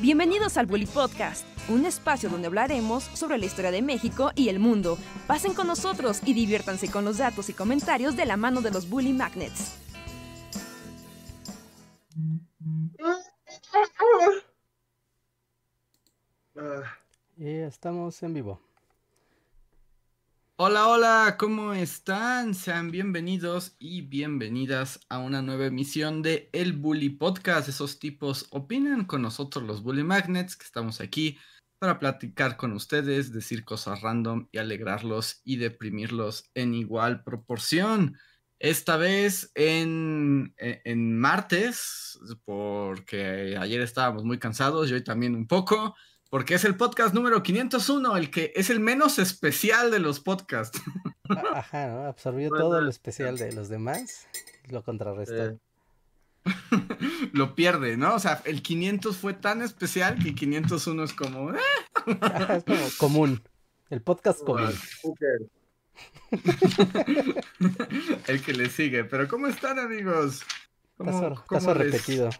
Bienvenidos al Bully Podcast, un espacio donde hablaremos sobre la historia de México y el mundo. Pasen con nosotros y diviértanse con los datos y comentarios de la mano de los Bully Magnets. Y estamos en vivo. Hola, hola, ¿cómo están? Sean bienvenidos y bienvenidas a una nueva emisión de El Bully Podcast. Esos tipos opinan con nosotros los Bully Magnets, que estamos aquí para platicar con ustedes, decir cosas random y alegrarlos y deprimirlos en igual proporción. Esta vez en, e, en martes, porque ayer estábamos muy cansados y hoy también un poco porque es el podcast número 501, el que es el menos especial de los podcasts. Ajá, ¿no? Absorbió todo lo especial de los demás lo contrarrestó. lo pierde, ¿no? O sea, el 500 fue tan especial que 501 es como... Eh. es como común. El podcast común. el que le sigue. Pero ¿cómo están, amigos? ¿Cómo, caso, repetido.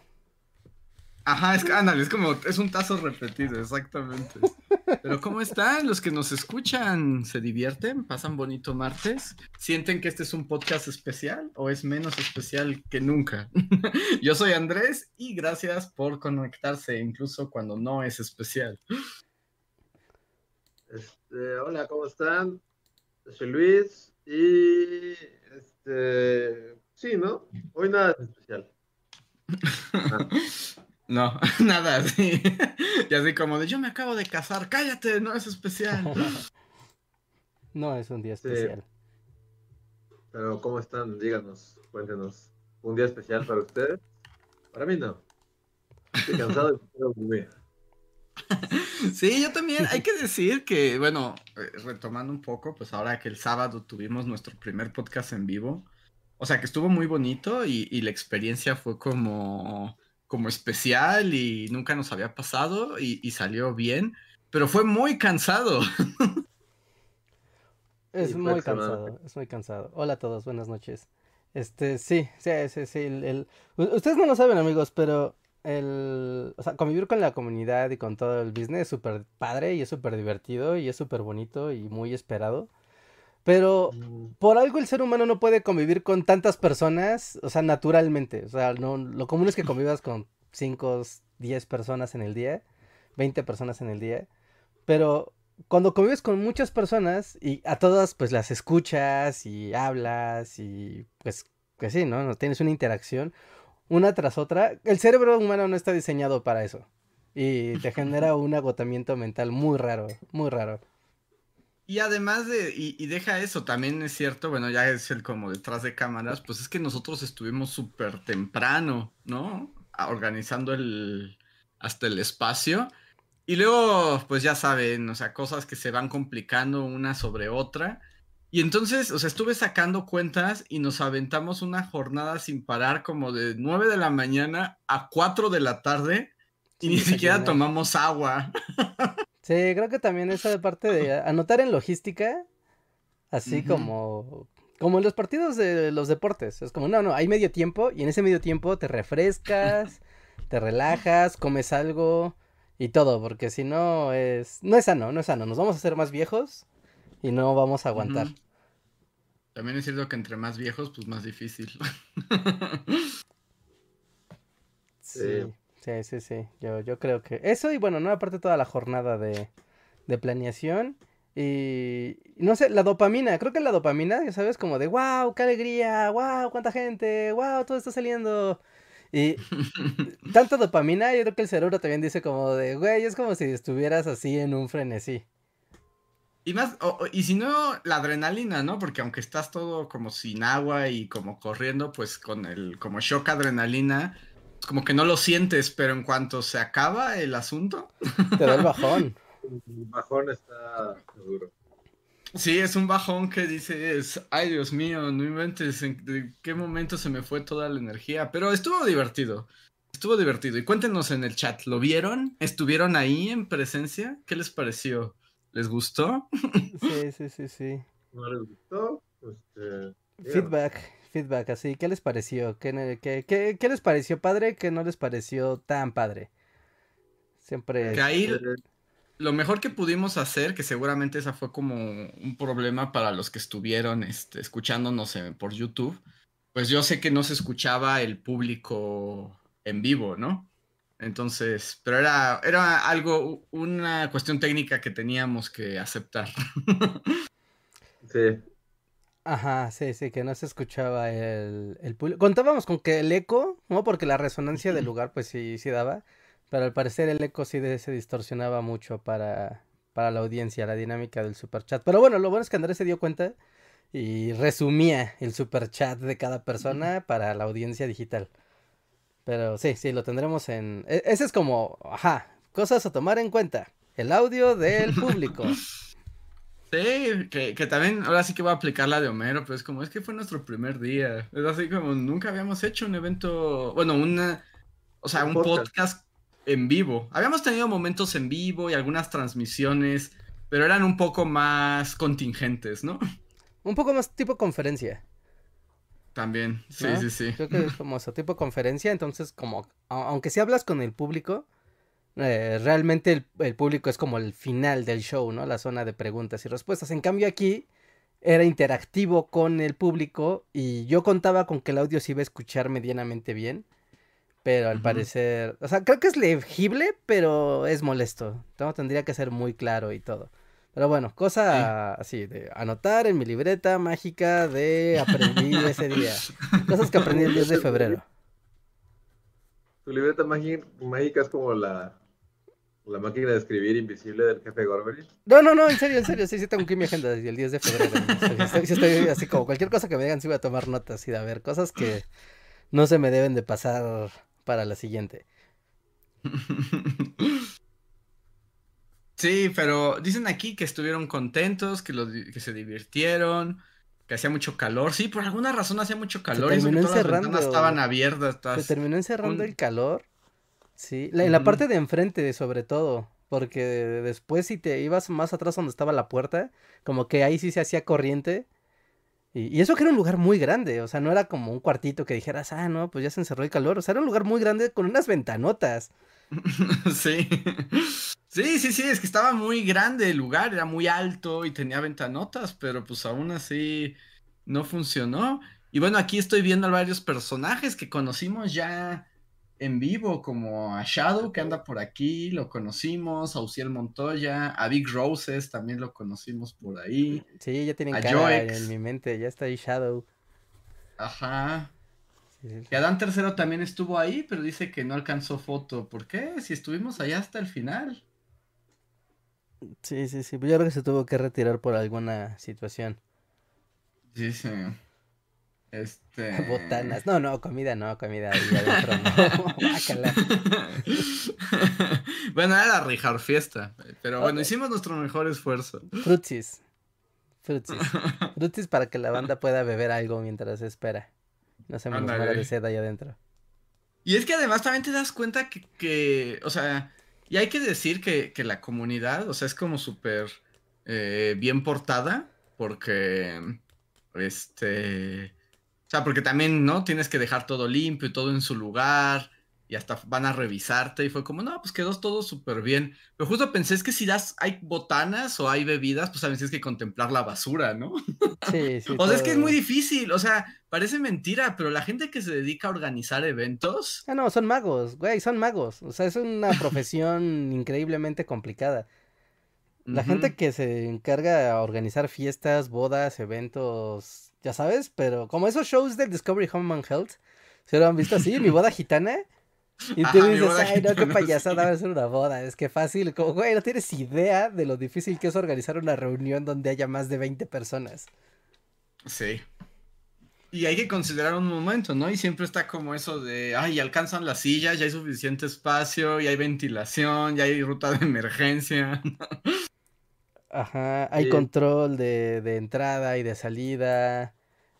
Ajá, es que, ándale, es como, es un tazo repetido, exactamente. Pero ¿cómo están los que nos escuchan? ¿Se divierten? ¿Pasan bonito martes? ¿Sienten que este es un podcast especial o es menos especial que nunca? Yo soy Andrés y gracias por conectarse incluso cuando no es especial. Este, hola, ¿cómo están? soy Luis y este, sí, ¿no? Hoy nada es especial. No, nada así. y así como de yo me acabo de casar, cállate, no es especial. no es un día especial. Pero ¿cómo están? Díganos, cuéntenos. ¿Un día especial para ustedes? Para mí no. Estoy cansado y quiero dormir. Sí, yo también. Hay que decir que, bueno, eh, retomando un poco, pues ahora que el sábado tuvimos nuestro primer podcast en vivo, o sea que estuvo muy bonito y, y la experiencia fue como como especial y nunca nos había pasado y, salió bien, pero fue muy cansado. Es muy cansado, es muy cansado. Hola a todos, buenas noches. Este, sí, sí, sí, sí. El, Ustedes no lo saben, amigos, pero el, o sea, convivir con la comunidad y con todo el business es súper padre y es súper divertido y es súper bonito y muy esperado. Pero mm. por algo el ser humano no puede convivir con tantas personas, o sea, naturalmente. O sea, no, lo común es que convivas con 5, 10 personas en el día, 20 personas en el día. Pero cuando convives con muchas personas y a todas pues las escuchas y hablas y pues que sí, ¿no? ¿no? Tienes una interacción una tras otra. El cerebro humano no está diseñado para eso. Y te genera un agotamiento mental muy raro, muy raro. Y además de, y, deja eso, también es cierto, bueno, ya es el como detrás de cámaras, pues es que nosotros estuvimos súper temprano, ¿no? Organizando el, hasta el espacio. Y luego, pues ya saben, o sea, cosas que se van complicando una sobre otra. Y entonces, o sea, estuve sacando cuentas y nos aventamos una jornada sin parar como de 9 de la mañana a 4 de la tarde y ni siquiera tomamos agua. Sí, creo que también esa parte de anotar en logística, así como, como en los partidos de los deportes. Es como, no, no, hay medio tiempo y en ese medio tiempo te refrescas, te relajas, comes algo y todo, porque si no es, no es sano, no es sano. Nos vamos a hacer más viejos y no vamos a aguantar. También es cierto que entre más viejos, pues más difícil. sí. Sí, sí, sí. Yo, yo creo que eso y bueno, no aparte toda la jornada de, de planeación y no sé, la dopamina, creo que la dopamina, ya sabes, como de wow, qué alegría, wow, cuánta gente, wow, todo está saliendo. Y tanta dopamina, yo creo que el cerebro también dice como de, güey, es como si estuvieras así en un frenesí. Y más, y si no, la adrenalina, ¿no? Porque aunque estás todo como sin agua y como corriendo, pues con el como shock adrenalina, como que no lo sientes, pero en cuanto se acaba el asunto. Te da el bajón. El bajón está duro. Sí, es un bajón que dices, ay Dios mío, no inventes en qué momento se me fue toda la energía, pero estuvo divertido, estuvo divertido. Y cuéntenos en el chat, ¿lo vieron? ¿Estuvieron ahí en presencia? ¿Qué les pareció? ¿Les gustó? Sí, sí, sí, sí. ¿No les gustó? Este, Feedback feedback así. ¿Qué les pareció? ¿Qué, qué, qué, les pareció padre? ¿Qué no les pareció tan padre? Siempre. Que ahí lo mejor que pudimos hacer, que seguramente esa fue como un problema para los que estuvieron este, escuchándonos por YouTube, pues yo sé que no se escuchaba el público en vivo, ¿no? Entonces, pero era, era algo, una cuestión técnica que teníamos que aceptar. Sí. Ajá, sí, sí, que no se escuchaba el, el público. Contábamos con que el eco, ¿no? Porque la resonancia del lugar, pues sí, sí daba. Pero al parecer el eco sí se distorsionaba mucho para, para la audiencia, la dinámica del super chat. Pero bueno, lo bueno es que Andrés se dio cuenta y resumía el super chat de cada persona para la audiencia digital. Pero sí, sí, lo tendremos en... E, ese es como, ajá, cosas a tomar en cuenta. El audio del público. Sí, que, que, también ahora sí que voy a aplicar la de Homero, pero es como, es que fue nuestro primer día. Es así como, nunca habíamos hecho un evento, bueno, una, o sea, un, podcast en vivo. Habíamos tenido momentos en vivo y algunas transmisiones, pero eran un poco más contingentes, ¿no? Un poco más tipo conferencia. También, sí, sí, sí. Creo que es como eso, tipo conferencia, entonces como, aunque si hablas con el público, eh, realmente el, el, público es como el final del show, ¿no? La zona de preguntas y respuestas. En cambio aquí era interactivo con el público y yo contaba con que el audio se iba a escuchar medianamente bien. Pero al parecer, o sea, creo que es legible, pero es molesto. Todo tendría que ser muy claro y todo. Pero bueno, cosa así de anotar en mi libreta mágica de aprendí ese día. Cosas que aprendí el 10 de febrero. Tu libreta mágica es como la, la máquina de escribir invisible del jefe Gorbery. No, no, no, en serio, en serio. Sí, sí tengo aquí mi agenda desde el 10 de febrero. Sí, estoy, así como cualquier cosa que me digan, sí voy a tomar notas y de a ver, cosas que no se me deben de pasar para la siguiente. Sí, pero dicen aquí que estuvieron contentos, que, que se divirtieron, que hacía mucho calor. Sí, por alguna razón hacía mucho calor. Se terminó y encerrando. estaban abiertas. Se terminó encerrando el calor. Sí, en la parte de enfrente sobre todo. Porque después si te ibas más atrás donde estaba la puerta, como que ahí sí se hacía corriente. Y, eso que era un lugar muy grande, o sea, no era como un cuartito que dijeras, ah, no, pues ya se encerró el calor, o sea, era un lugar muy grande con unas ventanotas. sí. Sí, sí, sí, es que estaba muy grande el lugar, era muy alto y tenía ventanotas, pero pues aún así no funcionó. Y bueno, aquí estoy viendo a varios personajes que conocimos ya en vivo, como a Shadow que anda por aquí, lo conocimos, a Uciel Montoya, a Big Roses también lo conocimos por ahí. Sí, ya tienen cara en mi mente, ya está ahí Shadow. Ajá. Y Adán Tercero también estuvo ahí, pero dice que no alcanzó foto. ¿Por qué? Si estuvimos allá hasta el final. Sí, sí, sí. Pues yo creo que se tuvo que retirar por alguna situación. Sí, sí. Este. Botanas. No, no, comida no, comida bueno, era la Rijar fiesta. Pero bueno, hicimos nuestro mejor esfuerzo. Frutsis. Frutsis. Frutsis para que la banda pueda beber algo mientras espera. No se me de sed ahí adentro. Y es que además también te das cuenta que, que o sea, y hay que decir que, que la comunidad, o sea, es como súper eh, bien portada, porque, este, sea, porque también, ¿no? Tienes que dejar todo limpio y todo en su lugar. Y hasta van a revisarte. Y fue como, no, pues quedó todo súper bien. Pero justo pensé, es que si das, hay botanas o hay bebidas, pues también tienes que contemplar la basura, ¿no? Sí, sí. o sea, es que es muy difícil. O sea, parece mentira, pero la gente que se dedica a organizar eventos. Ah, no, son magos, güey, son magos. O sea, es una profesión increíblemente complicada. La gente que se encarga a organizar fiestas, bodas, eventos, ya sabes, pero como esos shows del Discovery Home and Health, ¿se lo han visto así? Mi boda gitana. Y tú dices, ay, no, qué payasada va a ser una boda, es que fácil, como, güey, no tienes idea de lo difícil que es organizar una reunión donde haya más de 20 personas. Sí. Y hay que considerar un momento, ¿no? Y siempre está como eso de, ay, alcanzan las sillas, ya hay suficiente espacio, ya hay ventilación, ya hay ruta de emergencia. Ajá, hay control de, de, entrada y de salida.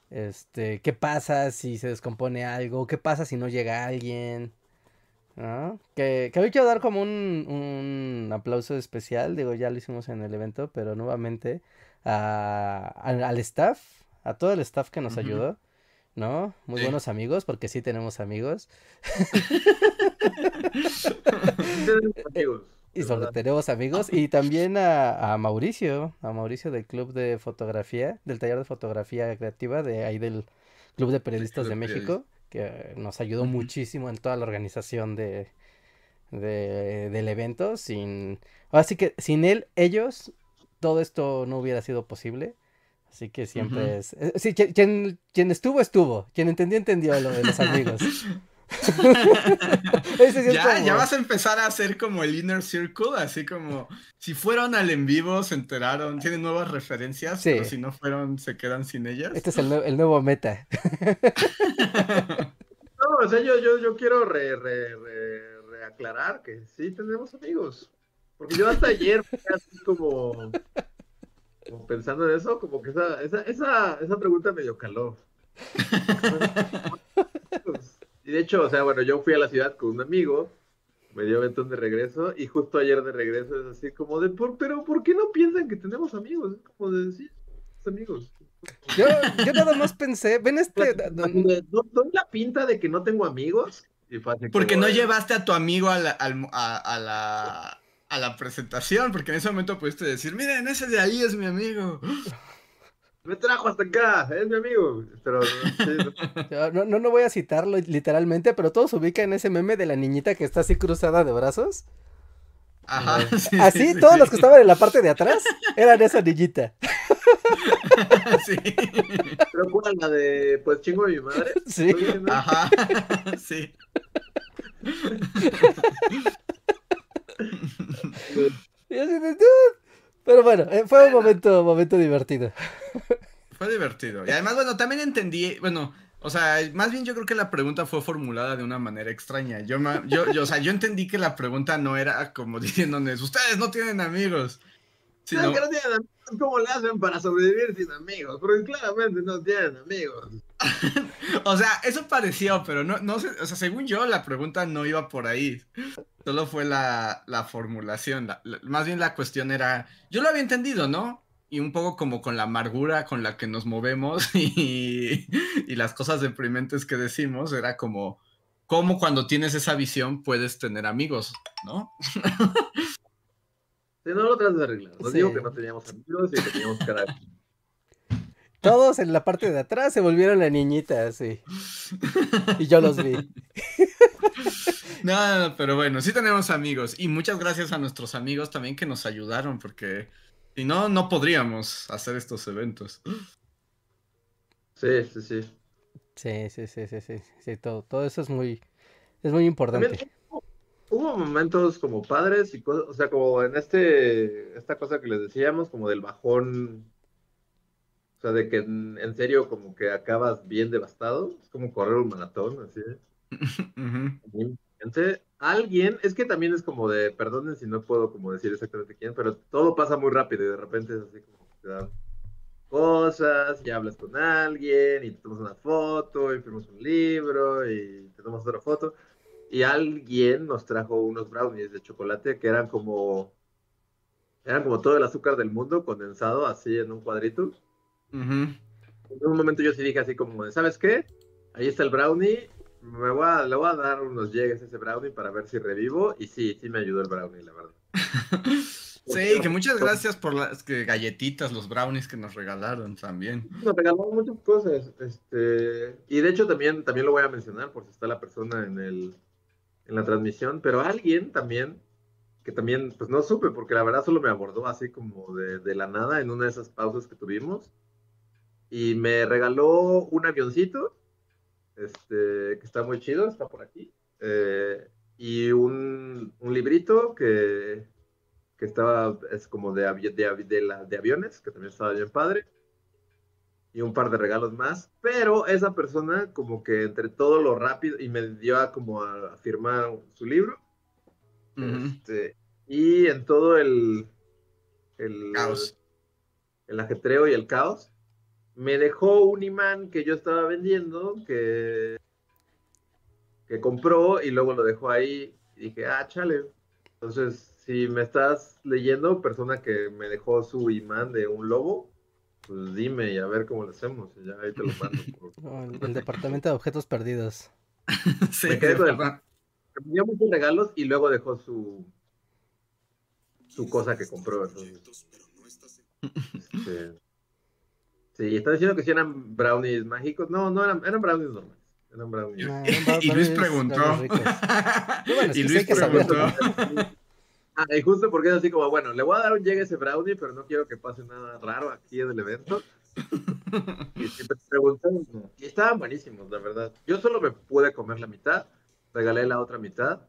Este, ¿qué pasa si se descompone algo? ¿Qué pasa si no llega alguien? ¿No? Que, que hoy quiero dar como un, un aplauso especial, digo, ya lo hicimos en el evento, pero nuevamente a, al staff, a todo el staff que nos ayudó. ¿no? Muy buenos amigos, porque sí tenemos amigos. tenemos amigos. Y verdad. tenemos amigos. Y también a, a Mauricio, a Mauricio del Club de Fotografía, del taller de fotografía creativa de ahí del Club de Periodistas Club de México, que nos ayudó muchísimo en toda la organización de, de- del evento. Sin, así que sin él, ellos, todo esto no hubiera sido posible. Así que siempre es... eh, Sí, quien, quien, quien estuvo, estuvo. Quien entendió, entendió lo de los amigos. Ese sí es Ya, vas a empezar a hacer como el inner circle, así como si fueron al en vivo, se enteraron, tienen nuevas referencias, pero Sí. si no fueron, se quedan sin ellas. Este es el, nue- el nuevo meta. No, o sea, yo, yo, yo quiero re, re, re- reaclarar que sí tenemos amigos. Porque yo hasta ayer fui así como, como pensando en eso, como que esa, esa, esa, esa pregunta medio caló. Y de hecho, o sea, bueno, yo fui a la ciudad con un amigo, me dio ventón de regreso, y justo ayer de regreso es así como de, ¿por, pero ¿por qué no piensan que tenemos amigos? Es como de, sí, tenemos amigos. Yo, yo nada más pensé, ven este... ¿No doy la pinta de que no tengo amigos? Y Porque como no llevaste a tu amigo a la, al- a, a la, a la presentación, porque en ese momento pudiste decir, miren, ese de ahí es mi amigo. Me trajo hasta acá, es mi amigo. Pero sí, no. No, no, voy a citarlo literalmente, pero todos ubican ese meme de la niñita que está así cruzada de brazos. Ajá. sí, sí, Así, sí, todos sí. los que estaban en la parte de atrás eran esa niñita. Sí. Pero ¿cuál? La de, pues chingo de mi madre. Sí. Ajá. Sí. Y así de, "Dude". Pero bueno, eh, fue un momento, momento divertido. Fue divertido. Y además, bueno, también entendí, bueno, o sea, más bien yo creo que la pregunta fue formulada de una manera extraña. Yo, ma- yo, yo, o sea, yo entendí que la pregunta no era como diciéndoles, ustedes no tienen amigos. ¿Saben Sino, que no? ¿Cómo le hacen para sobrevivir sin amigos? Porque claramente no tienen amigos. o sea, eso pareció, pero no, no sé, o sea, según yo, la pregunta no iba por ahí. Solo fue la, la formulación. la- la- más bien la cuestión era, yo lo había entendido, ¿no? Y un poco como con la amargura con la que nos movemos y, y las cosas deprimentes que decimos, era como, ¿cómo cuando tienes esa visión puedes tener amigos, ¿no? Si no lo tratas de arreglar. Sí. digo que no teníamos amigos y que teníamos carácter. Todos en la parte de atrás se volvieron la niñita, así. Y yo los vi. No, no, no, pero bueno, sí tenemos amigos. Y muchas gracias a nuestros amigos también que nos ayudaron, porque si no, no podríamos hacer estos eventos. Sí, sí, sí. Sí, sí, sí, sí, sí. Sí, todo, todo eso es muy, es muy importante. También hubo, momentos como padres y cosas, o sea, como en este, esta cosa que les decíamos, como del bajón, o sea, de que en, en serio como que acabas bien devastado, es como correr un maratón, así. Importante. Alguien, es que también es como de, perdonen si no puedo como decir exactamente quién, pero todo pasa muy rápido y de repente es así como que te dan cosas, y hablas con alguien, y te tomas una foto, y firmas un libro, y te tomas otra foto, y alguien nos trajo unos brownies de chocolate que eran como, eran como todo el azúcar del mundo condensado así en un cuadrito. En un momento yo sí dije así como, ¿sabes qué? Ahí está el brownie, me voy a, le voy a dar unos llegues a ese brownie para ver si revivo, y sí, sí me ayudó el brownie, la verdad. Sí, que muchas gracias por las que galletitas, los brownies que nos regalaron también. Nos regalaron muchas cosas, este, y de hecho también, también lo voy a mencionar por si está la persona en el, en la transmisión, pero alguien también, que también, pues no supe, porque la verdad solo me abordó así como de, de la nada en una de esas pausas que tuvimos, y me regaló un avioncito, este, que está muy chido, está por aquí, eh, y un, un librito que, que estaba, es como de, de, la- de aviones, que también estaba bien padre, y un par de regalos más, pero esa persona como que entre todo lo rápido, y me dio a como a, firmar su libro, este, y en todo el, el, Caos. el ajetreo y el caos, me dejó un imán que yo estaba vendiendo, que, que compró y luego lo dejó ahí, y dije, ah, chale. Entonces, si me estás leyendo, persona que me dejó su imán de un lobo, pues dime y a ver cómo lo hacemos, y ya ahí te lo mando. por- No, el, el departamento de objetos perdidos. Sí, Me quedé con el- dio muchos regalos y luego dejó su su cosa que compró. Entonces, este, sí, está diciendo que si eran brownies mágicos. No, no eran, eran brownies normales. Eran brownies. No, Y, eran y Luis preguntó. Y bueno, es y que sí Luis preguntó. Ah, y justo porque es así como, bueno, le voy a dar un llegue a ese brownie, pero no quiero que pase nada raro aquí en el evento. y siempre preguntan, y estaban buenísimos, la verdad. Yo solo me pude comer la mitad, regalé la otra mitad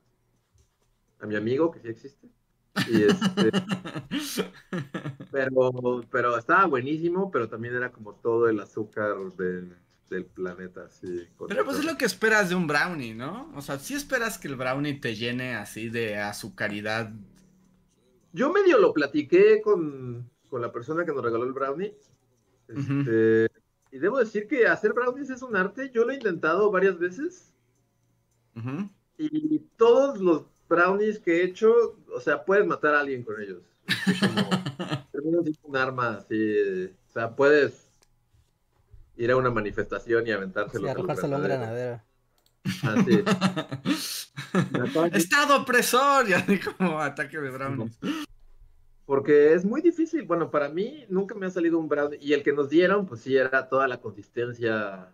a mi amigo, que sí existe. Y este, pero, pero estaba buenísimo, pero también era como todo el azúcar del, del planeta, así. Pero pues es lo que esperas de un brownie, ¿no? O sea, si esperas que el brownie te llene así de azucaridad. Yo medio lo platiqué con, con la persona que nos regaló el brownie. Este, Y debo decir que hacer brownies es un arte. Yo lo he intentado varias veces. Y todos los brownies que he hecho, o sea, puedes matar a alguien con ellos. Como, un arma así. O sea, puedes ir a una manifestación y aventárselo. Los arrojárselo a un granaderos. granadero. Así. Estado opresor, ya así como ataque de brownies. Porque es muy difícil. Bueno, para mí nunca me ha salido un brownie. Y el que nos dieron, pues sí, era toda la consistencia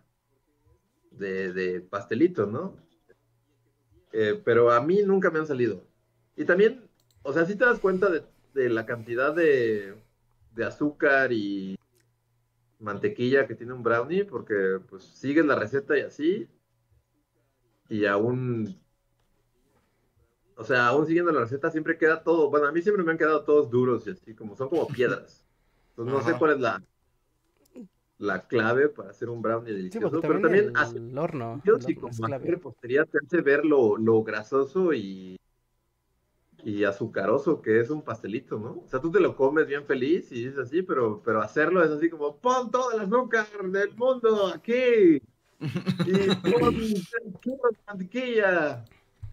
de, de pastelito, ¿no? Eh, pero a mí nunca me han salido. Y también, o sea, si te das cuenta de, de la cantidad de, de azúcar y mantequilla que tiene un brownie, porque pues sigues la receta y así. Y aún o sea, aún siguiendo la receta, siempre queda todo. Bueno, a mí siempre me han quedado todos duros y así, como son como piedras. Entonces, no sé Ajá. cuál es la, la clave para hacer un brownie Sí, delicioso. porque pero también, también el, hace horno. yo el sí, como repostería te hace ver lo, lo grasoso y, y azucaroso que es un pastelito, ¿no? O sea, tú te lo comes bien feliz y es así, pero, pero hacerlo es así como, pon todo el azúcar del mundo aquí y pon mantequilla.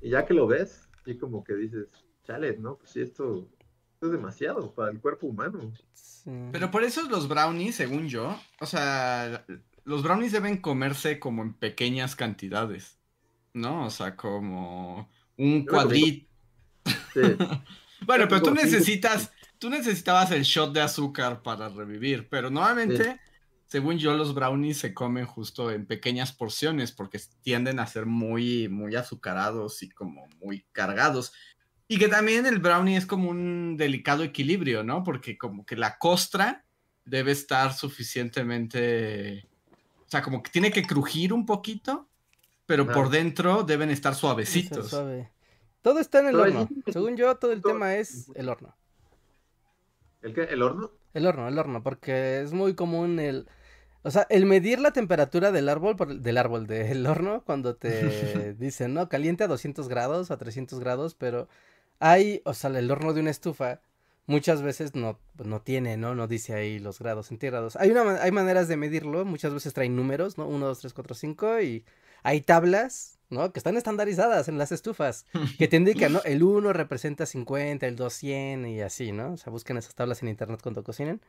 Y ya que lo ves, y como que dices, chale, ¿no? Pues sí, esto, esto es demasiado para el cuerpo humano. Sí. Pero por eso los brownies, según yo, o sea, los brownies deben comerse como en pequeñas cantidades, ¿no? O sea, como un cuadrito. Sí. Bueno, pero tú necesitas, tú necesitabas el shot de azúcar para revivir, pero normalmente, según yo, los brownies se comen justo en pequeñas porciones porque tienden a ser muy, muy azucarados y como muy cargados. Y que también el brownie es como un delicado equilibrio, ¿no? Porque como que la costra debe estar suficientemente, o sea, como que tiene que crujir un poquito, pero Ah. por dentro deben estar suavecitos. suave. Todo está en el horno. Según yo, todo el Todo- tema es el horno. ¿El qué? ¿El horno? El horno, el horno, porque es muy común el... O sea, el medir la temperatura del árbol, por- del árbol, del horno, cuando te dicen, ¿no? Caliente a 200 grados, a 300 grados, pero hay, o sea, el horno de una estufa muchas veces no, no tiene, ¿no? No dice ahí los grados centígrados. Hay, una, hay maneras de medirlo, muchas veces traen números, ¿no? 1, 2, 3, 4, 5 y hay tablas, ¿no? Que están estandarizadas en las estufas, que te indican, ¿no? El 1 representa 50, el 2 100 y así, ¿no? O sea, busquen esas tablas en internet cuando cocinen.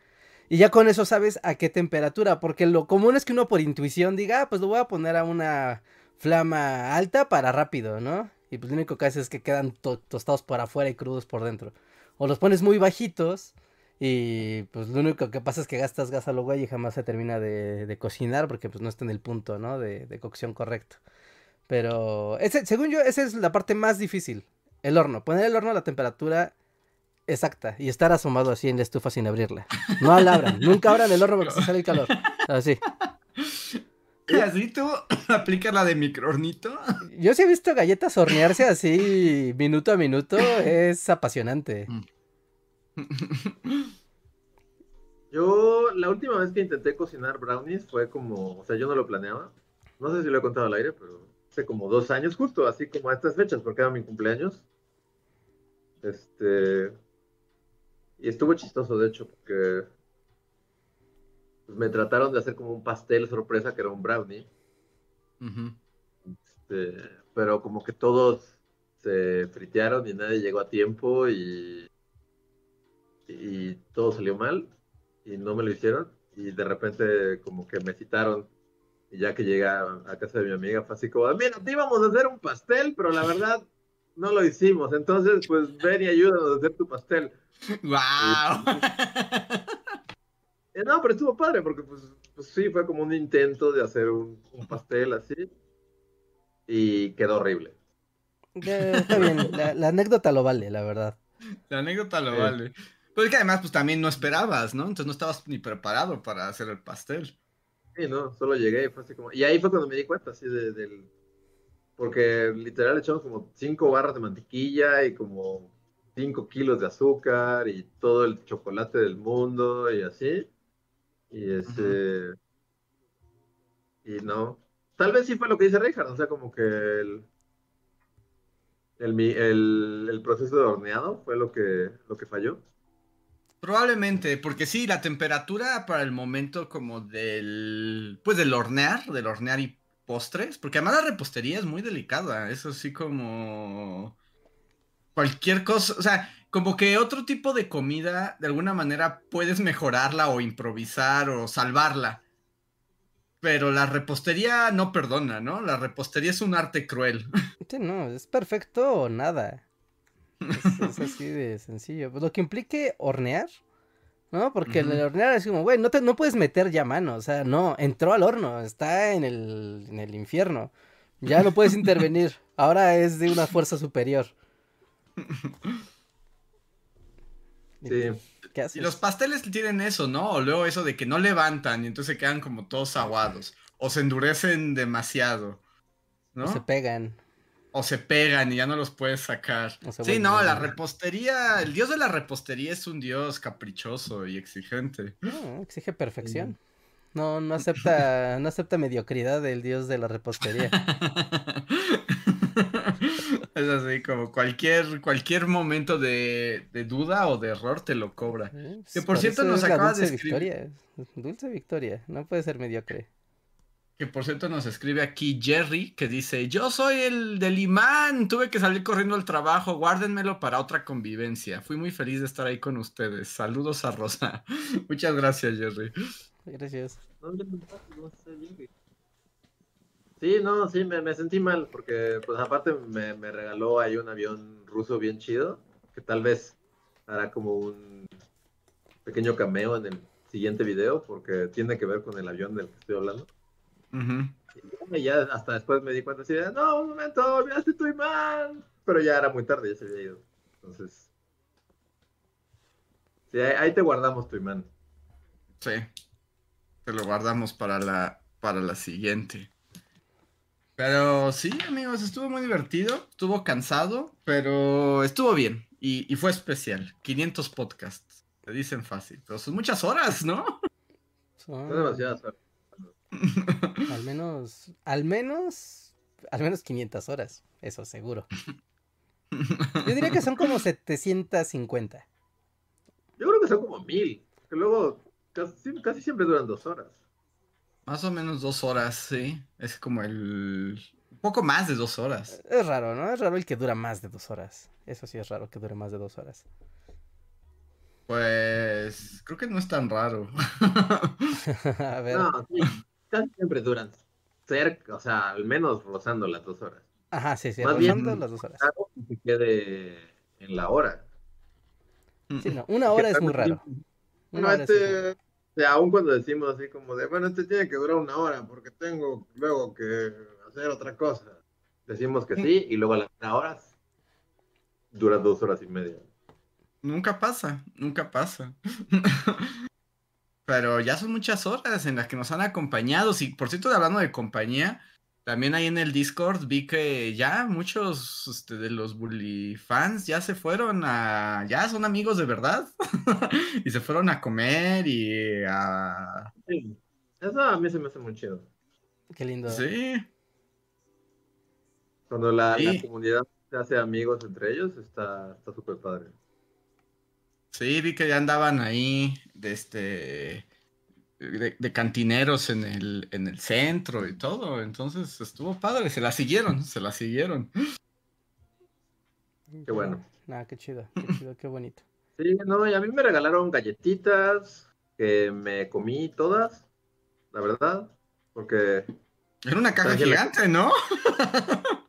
Y ya con eso sabes a qué temperatura, porque lo común es que uno por intuición diga, ah, pues lo voy a poner a una flama alta para rápido, ¿no? Y pues lo único que hace es que quedan to- tostados por afuera y crudos por dentro. O los pones muy bajitos y pues lo único que pasa es que gastas gas a lo güey y jamás se termina de, de cocinar porque pues no está en el punto, ¿no? De, de cocción correcto. Pero ese, según yo, esa es la parte más difícil. El horno. Poner el horno a la temperatura exacta y estar asomado así en la estufa sin abrirla. No la abran. Nunca abran el horno porque se sale el calor. Así. Y así tú aplicas la de microornito. Yo sí he visto galletas hornearse así minuto a minuto. Es apasionante. Yo, la última vez que intenté cocinar brownies fue como, o sea, yo no lo planeaba. No sé si lo he contado al aire, pero hace como dos años, justo así como a estas fechas, porque era mi cumpleaños. Este. Y estuvo chistoso, de hecho, porque pues, me trataron de hacer como un pastel sorpresa que era un brownie. Este, pero como que todos se fritearon y nadie llegó a tiempo y, y todo salió mal y no me lo hicieron y de repente como que me citaron y ya que llegué a, a casa de mi amiga fue así como, mira, te íbamos a hacer un pastel, pero la verdad no lo hicimos. Entonces, pues ven y ayúdanos a hacer tu pastel. ¡Wow! Eh, no, pero estuvo padre porque pues, pues, sí, fue como un intento de hacer un, un pastel así y quedó horrible. está bien, la, la, anécdota lo vale, la verdad. La anécdota lo vale. Pero es que además pues también no esperabas, ¿no? Entonces no estabas ni preparado para hacer el pastel. Sí, no, solo llegué y fue así como... Y ahí fue cuando me di cuenta, así, de, del... Porque literal echamos como cinco barras de mantequilla y como cinco kilos de azúcar y todo el chocolate del mundo y así. Y este. Y no. Tal vez sí fue lo que dice Richard, o sea, como que el. El, el, proceso de horneado fue lo que, lo que falló. Probablemente, porque sí, la temperatura para el momento como del, pues del hornear, del hornear y postres, porque además la repostería es muy delicada, eso sí como cualquier cosa, o sea, como que otro tipo de comida, de alguna manera puedes mejorarla o improvisar o salvarla. Pero la repostería no perdona, ¿no? La repostería es un arte cruel. Sí, no, es perfecto o nada. Es, así de sencillo. Lo que implique hornear, ¿no? Porque el hornear es como, güey, no, te, no puedes meter ya mano, o sea, no, entró al horno, está en el, en el infierno. Ya no puedes intervenir. Ahora es de una fuerza superior. Y los pasteles tienen eso, ¿no? O luego eso de que no levantan y entonces quedan como todos aguados. O se endurecen demasiado. ¿no? O se pegan. O se pegan y ya no los puedes sacar. Sí, no, la repostería, el dios de la repostería es un dios caprichoso y exigente. No, exige perfección. No, no acepta, no acepta mediocridad del dios de la repostería. Es así, como cualquier, cualquier momento de, duda o de error te lo cobra. Eh, que por, cierto nos acaba de escribir. Dulce victoria, no puede ser mediocre. Que por cierto nos escribe aquí Jerry, que dice, yo soy el del imán, tuve que salir corriendo al trabajo, guárdenmelo para otra convivencia. Fui muy feliz de estar ahí con ustedes. Saludos a Rosa. Muchas gracias, Jerry. Gracias. Sí, no, sí, me, sentí mal porque, pues aparte me, regaló ahí un avión ruso bien chido, que tal vez hará como un pequeño cameo en el siguiente video, porque tiene que ver con el avión del que estoy hablando. Y ya hasta después me di cuenta así de, no, un momento, olvidaste tu imán. Pero ya era muy tarde, ya se había ido. Entonces, sí, ahí, te guardamos tu imán. Sí, te lo guardamos para la, para la siguiente. Pero sí, amigos, estuvo muy divertido, estuvo cansado, pero estuvo bien y, fue especial. 500 podcasts, te dicen fácil, pero son muchas horas, ¿no? Son demasiadas horas. al menos, al menos, al menos 500 horas, eso seguro. Yo diría que son como 750. Yo creo que son como mil, que luego casi siempre duran dos horas. Más o menos dos horas, sí. Es como el... Un poco más de dos horas. Es raro, ¿no? Es raro el que dura más de dos horas. Eso sí es raro que dure más de dos horas. Pues creo que no es tan raro. A ver. No, sí, casi siempre duran cerca, o sea, al menos rozando las dos horas. Ajá, sí, sí, Más rozando bien, las dos horas. Que se quede en la hora. Sí, no, una hora es muy raro. no, este, sea, aún cuando decimos así como de, bueno, este tiene que durar una hora porque tengo luego que hacer otra cosa. Decimos que sí y luego a las horas dura dos horas y media. Nunca pasa, nunca pasa. Pero ya son muchas horas en las que nos han acompañado. Y por cierto, hablando de compañía, también ahí en el Discord vi que ya muchos este, de los Bully fans ya se fueron a. Ya son amigos de verdad. y se fueron a comer y a. Sí. Eso a mí se me hace muy chido. Qué lindo. Sí. Cuando la, comunidad se hace amigos entre ellos, está súper padre. Sí, vi que ya andaban ahí. De este de, cantineros en el, en el centro y todo. Entonces estuvo padre, se la siguieron, se la siguieron. Qué bueno. Nada, qué chido, qué chido, qué bonito. Sí, no, y a mí me regalaron galletitas que me comí todas, la verdad, porque... Era una caja gigante, ¿no?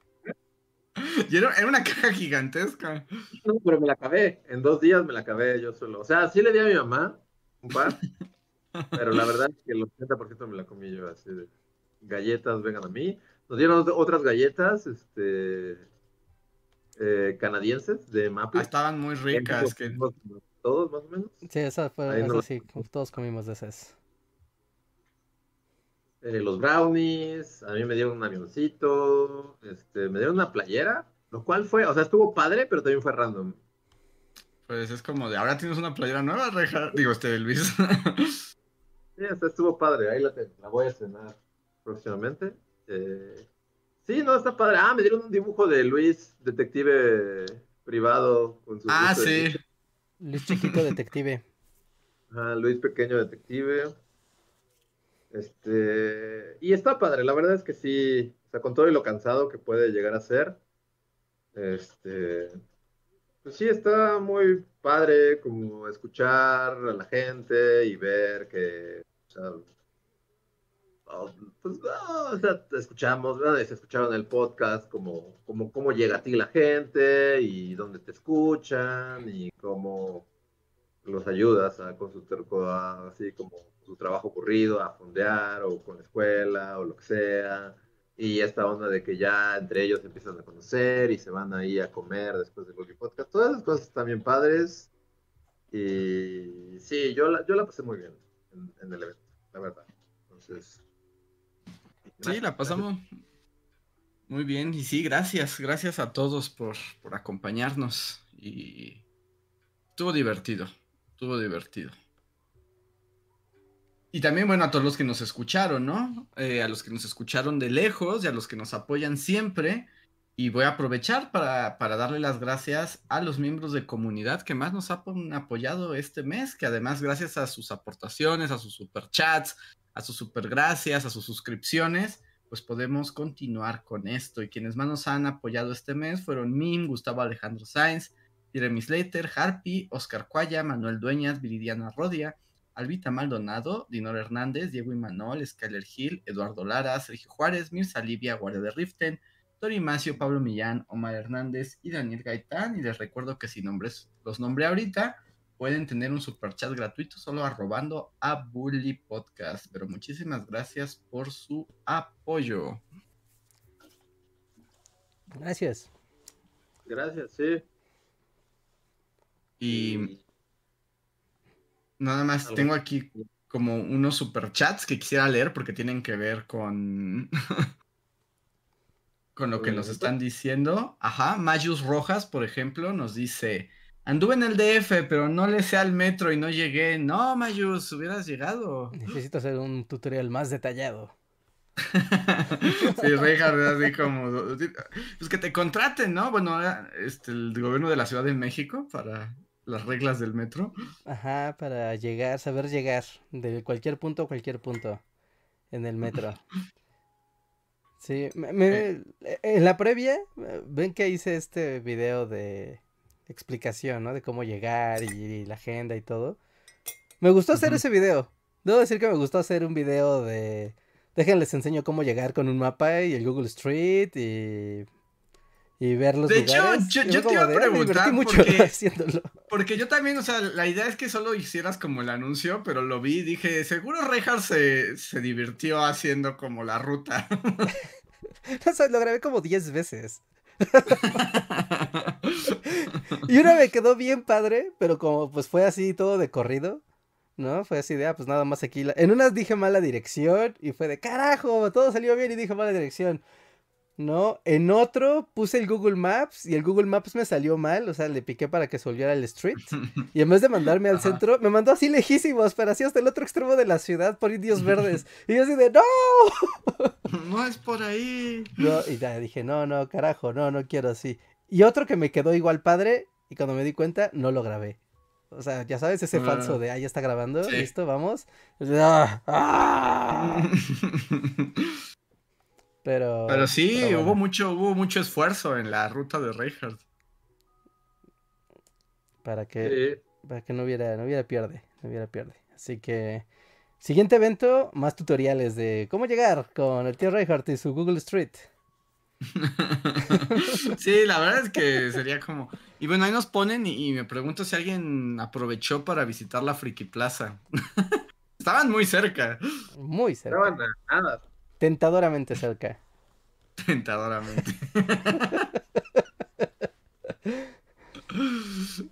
y era, era, una caja gigantesca. No, pero me la acabé. En dos días me la acabé yo solo. O sea, sí le di a mi mamá un par. pero la verdad es que el 80% me la comí yo así de galletas, vengan a mí. Nos dieron otras galletas, este eh, canadienses de Maple. Ah, estaban muy ricas. Que... Todos, más o menos. Sí, esa fue, eso sí, todos comimos de esas. Eh, los brownies, a mí me dieron un avioncito, este, me dieron una playera, lo cual fue, o sea, estuvo padre, pero también fue random. Pues es como de, ahora tienes una playera nueva, Reja, digo, este, Luis. sí, estuvo padre, ahí la, la voy a estrenar próximamente. Eh, Sí, no, está padre. Ah, me dieron un dibujo de Luis, detective privado. Con su ah, sí. Luis chiquito detective. Ah, Luis pequeño detective. Este, y está padre, la verdad es que sí, o sea, con todo y lo cansado que puede llegar a ser, este, pues sí, está muy padre como escuchar a la gente y ver que, o sea, pues, o sea, escuchamos, se escucharon el podcast, como, como cómo llega a ti la gente y dónde te escuchan y cómo los ayudas a, con su así como su trabajo ocurrido, a fondear o con la escuela o lo que sea. Y esta onda de que ya entre ellos empiezan a conocer y se van ahí a comer después del Podcast. Todas esas cosas están bien padres. Y sí, yo la, yo la pasé muy bien en, en el evento, la verdad. Entonces, Sí, la pasamos muy bien. Y sí, gracias. Gracias a todos por, por acompañarnos. Y estuvo divertido. Estuvo divertido. Y también, bueno, a todos los que nos escucharon, ¿no? Eh, a los que nos escucharon de lejos y a los que nos apoyan siempre. Y voy a aprovechar para, para, darle las gracias a los miembros de comunidad que más nos han apoyado este mes, que además gracias a sus aportaciones, a sus superchats, a sus supergracias, a sus suscripciones, pues podemos continuar con esto. Y quienes más nos han apoyado este mes fueron Mim, Gustavo Alejandro Sáenz, Jeremy Slater, Harpy, Oscar Cuaya, Manuel Dueñas, Viridiana Rodia, Albita Maldonado, Dinor Hernández, Diego Imanol, Skyler Gil, Eduardo Lara, Sergio Juárez, Mirza Livia, Guardia de Riften, Tori Macio, Pablo Millán, Omar Hernández y Daniel Gaitán. Y les recuerdo que si nombres los nombré ahorita, pueden tener un super chat gratuito solo arrobando a Bully Podcast. Pero muchísimas gracias por su apoyo. Gracias. Gracias, sí. Y nada más tengo aquí como unos superchats que quisiera leer porque tienen que ver con con lo que nos están diciendo. Ajá, Mayus Rojas, por ejemplo, nos dice, Anduve en el DF, pero no le sé al metro y no llegué. No, Mayus, hubieras llegado. Necesito hacer un tutorial más detallado. sí, Reinhardt, así como. Pues que te contraten, ¿no? Bueno, este, el gobierno de la Ciudad de México para las reglas del metro. Ajá, para llegar, saber llegar de cualquier punto a cualquier punto en el metro. Sí, me, eh. en la previa, ven que hice este video de explicación, ¿no? De cómo llegar y, la agenda y todo. Me gustó hacer ese video. Debo decir que me gustó hacer un video de... Déjenles enseño cómo llegar con un mapa y el Google Street y... Y ver los de lugares. hecho, yo, te iba a ah, preguntar mucho porque, haciéndolo. porque yo también, o sea, la idea es que solo hicieras como el anuncio, pero lo vi y dije, seguro Rejar se, se divirtió haciendo como la ruta. no sé, lo grabé como 10 veces. y una me quedó bien padre, pero como pues fue así todo de corrido, ¿no? Fue así de, ah, pues nada más aquí. En unas dije mala dirección y fue de, carajo, todo salió bien y dije mala dirección. ¿No? En otro puse el Google Maps y el Google Maps me salió mal, o sea, le piqué para que se volviera el street. Y en vez de mandarme al centro, me mandó así lejísimos, pero así hasta el otro extremo de la ciudad por indios verdes. Y yo así de, ¡no! No es por ahí. No, y ya dije, no, no, carajo, no, no quiero así. Y otro que me quedó igual padre, y cuando me di cuenta, no lo grabé. O sea, ya sabes, ese falso ah. de, ah, ya está grabando, listo, vamos. ¡Ah! ¡Ah! Pero, pero sí, hubo mucho, hubo mucho esfuerzo en la ruta de Reinhardt. Para que, para que no hubiera, no hubiera pierde, no hubiera pierde. Así que, siguiente evento, más tutoriales de cómo llegar con el tío Reinhardt y su Google Street. sí, la verdad es que sería como. Y bueno, ahí nos ponen y, me pregunto si alguien aprovechó para visitar la Friki Plaza. Estaban muy cerca. Muy cerca. Estaban nada. Tentadoramente cerca. Tentadoramente. Sí,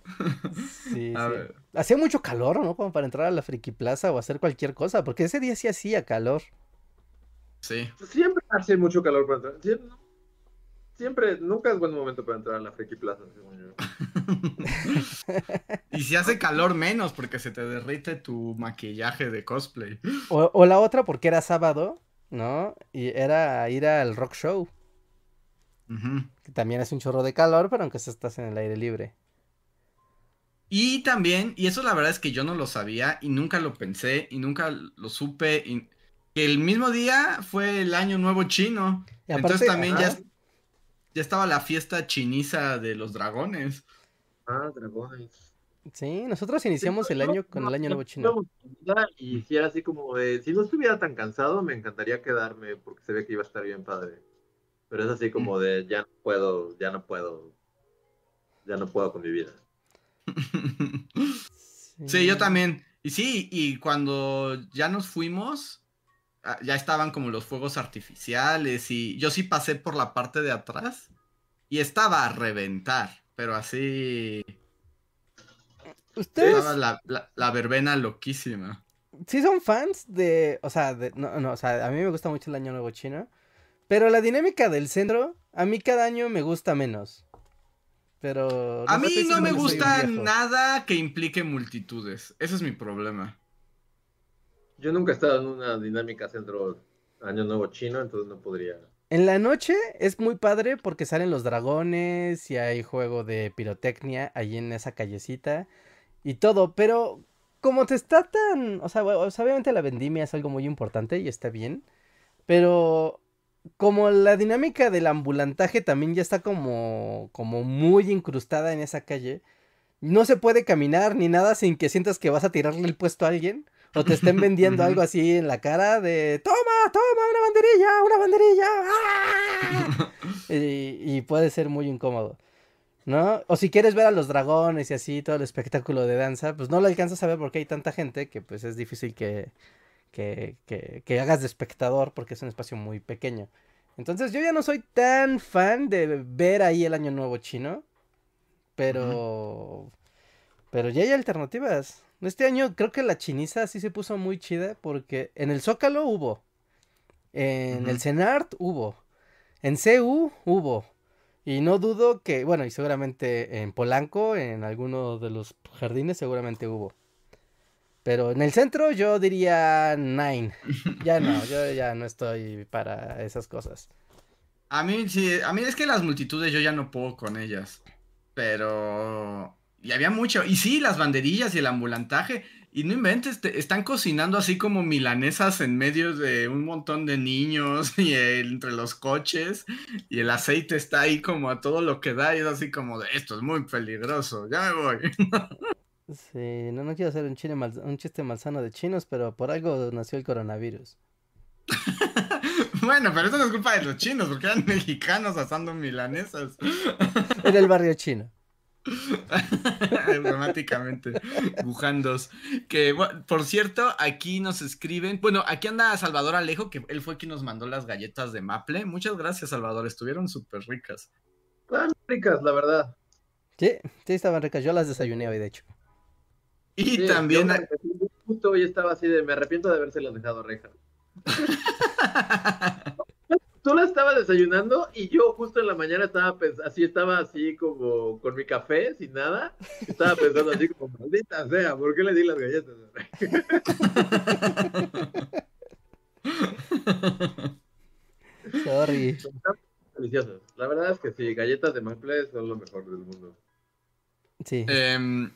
sí. Hacía mucho calor, ¿no? Como para entrar a la Friki Plaza o hacer cualquier cosa, porque ese día sí hacía calor. Sí. Siempre hace mucho calor para entrar. Siempre, nunca es buen momento para entrar a la Friki Plaza, y si hace calor menos, porque se te derrite tu maquillaje de cosplay. O, la otra, porque era sábado, ¿no? Y era ir al rock show. Que también es un chorro de calor, pero aunque estás en el aire libre. Y también, y eso la verdad es que yo no lo sabía y nunca lo pensé y nunca lo supe. que el mismo día fue el año nuevo chino. Entonces también ya, ya estaba la fiesta chiniza de los dragones. Ah, dragones. Sí, nosotros iniciamos el año con el año nuevo chino. Y si era así como de, si no estuviera tan cansado, me encantaría quedarme porque se ve que iba a estar bien padre. Pero es así como de, ya no puedo, ya no puedo, ya no puedo con mi vida. Sí. yo también. Y sí, y cuando ya nos fuimos, ah, ya estaban como los fuegos artificiales y yo sí pasé por la parte de atrás y estaba a reventar, pero así... Ustedes... Estaba la, verbena loquísima. Sí son fans de, o sea, no, no, o sea, a mí me gusta mucho el Año Nuevo Chino, pero la dinámica del centro, a mí cada año me gusta menos. Pero. a mí no me gusta nada que implique multitudes. Ese es mi problema. Yo nunca he estado en una dinámica centro Año Nuevo chino, entonces no podría. En la noche es muy padre porque salen los dragones y hay juego de pirotecnia ahí en esa callecita y todo, pero como te está tan, o sea, obviamente la vendimia es algo muy importante y está bien, pero como la dinámica del ambulantaje también ya está como, como muy incrustada en esa calle, no se puede caminar ni nada sin que sientas que vas a tirarle el puesto a alguien o te estén vendiendo algo así en la cara de toma, toma, una banderilla, una banderilla. ¡ah! y, y, puede ser muy incómodo. ¿No? O si quieres ver a los dragones y así todo el espectáculo de danza, pues no lo alcanzas a ver porque hay tanta gente que pues es difícil que, que, hagas de espectador porque es un espacio muy pequeño. Entonces yo ya no soy tan fan de ver ahí el año nuevo chino. Pero... Pero ya hay alternativas. Este año creo que la chiniza sí se puso muy chida porque en el Zócalo hubo. En el CENART hubo. En CU hubo. Y no dudo que, bueno, y seguramente en Polanco, en alguno de los jardines seguramente hubo. Pero en el centro yo diría nine. Ya no, yo ya no estoy para esas cosas. A mí sí, a mí es que las multitudes yo ya no puedo con ellas. Pero y había mucho. Y sí, las banderillas y el ambulantaje. Y no inventes, están cocinando así como milanesas en medio de un montón de niños y entre los coches. Y el aceite está ahí como a todo lo que da. Y es así como de esto es muy peligroso. Ya me voy. Sí, no, no quiero hacer un, un chiste malsano de chinos, pero por algo nació el coronavirus. bueno, pero eso no es culpa de los chinos, porque eran mexicanos asando milanesas. en el barrio chino. Dramáticamente, bujandos. Que, por cierto, aquí nos escriben. Bueno, aquí anda Salvador Alejo, que él fue quien nos mandó las galletas de Maple. Muchas gracias, Salvador. Estuvieron súper ricas. Estaban ricas, la verdad. Sí, sí, estaban ricas. Yo las desayuné hoy, de hecho. Y también. Justo hoy estaba así de me arrepiento de habérselas dejado reja. Tú la estabas desayunando y yo justo en la mañana estaba así, estaba así como con mi café, sin nada. Estaba pensando así como, maldita sea, ¿por qué le di las galletas? Sorry. deliciosas. La verdad es que sí, galletas de Maple son lo mejor del mundo. Sí. Eh,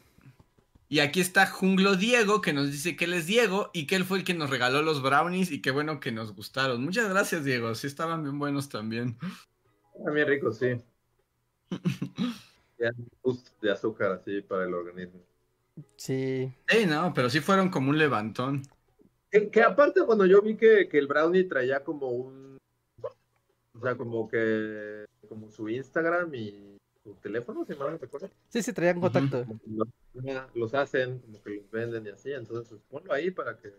y aquí está Junglo Diego, que nos dice que él es Diego y que él fue el que nos regaló los brownies y qué bueno que nos gustaron. Muchas gracias, Diego. Sí, estaban bien buenos también. También ricos, sí. ya, de azúcar así para el organismo. Sí. Sí, no, pero sí fueron como un levantón. Que, aparte, bueno, yo vi que, que, el brownie traía como un O sea, como que, como su Instagram y su teléfono, si mal no recuerdo. Sí, sí, traían contacto. Los, los hacen, como que los venden y así. Entonces, pues, ponlo ahí para que,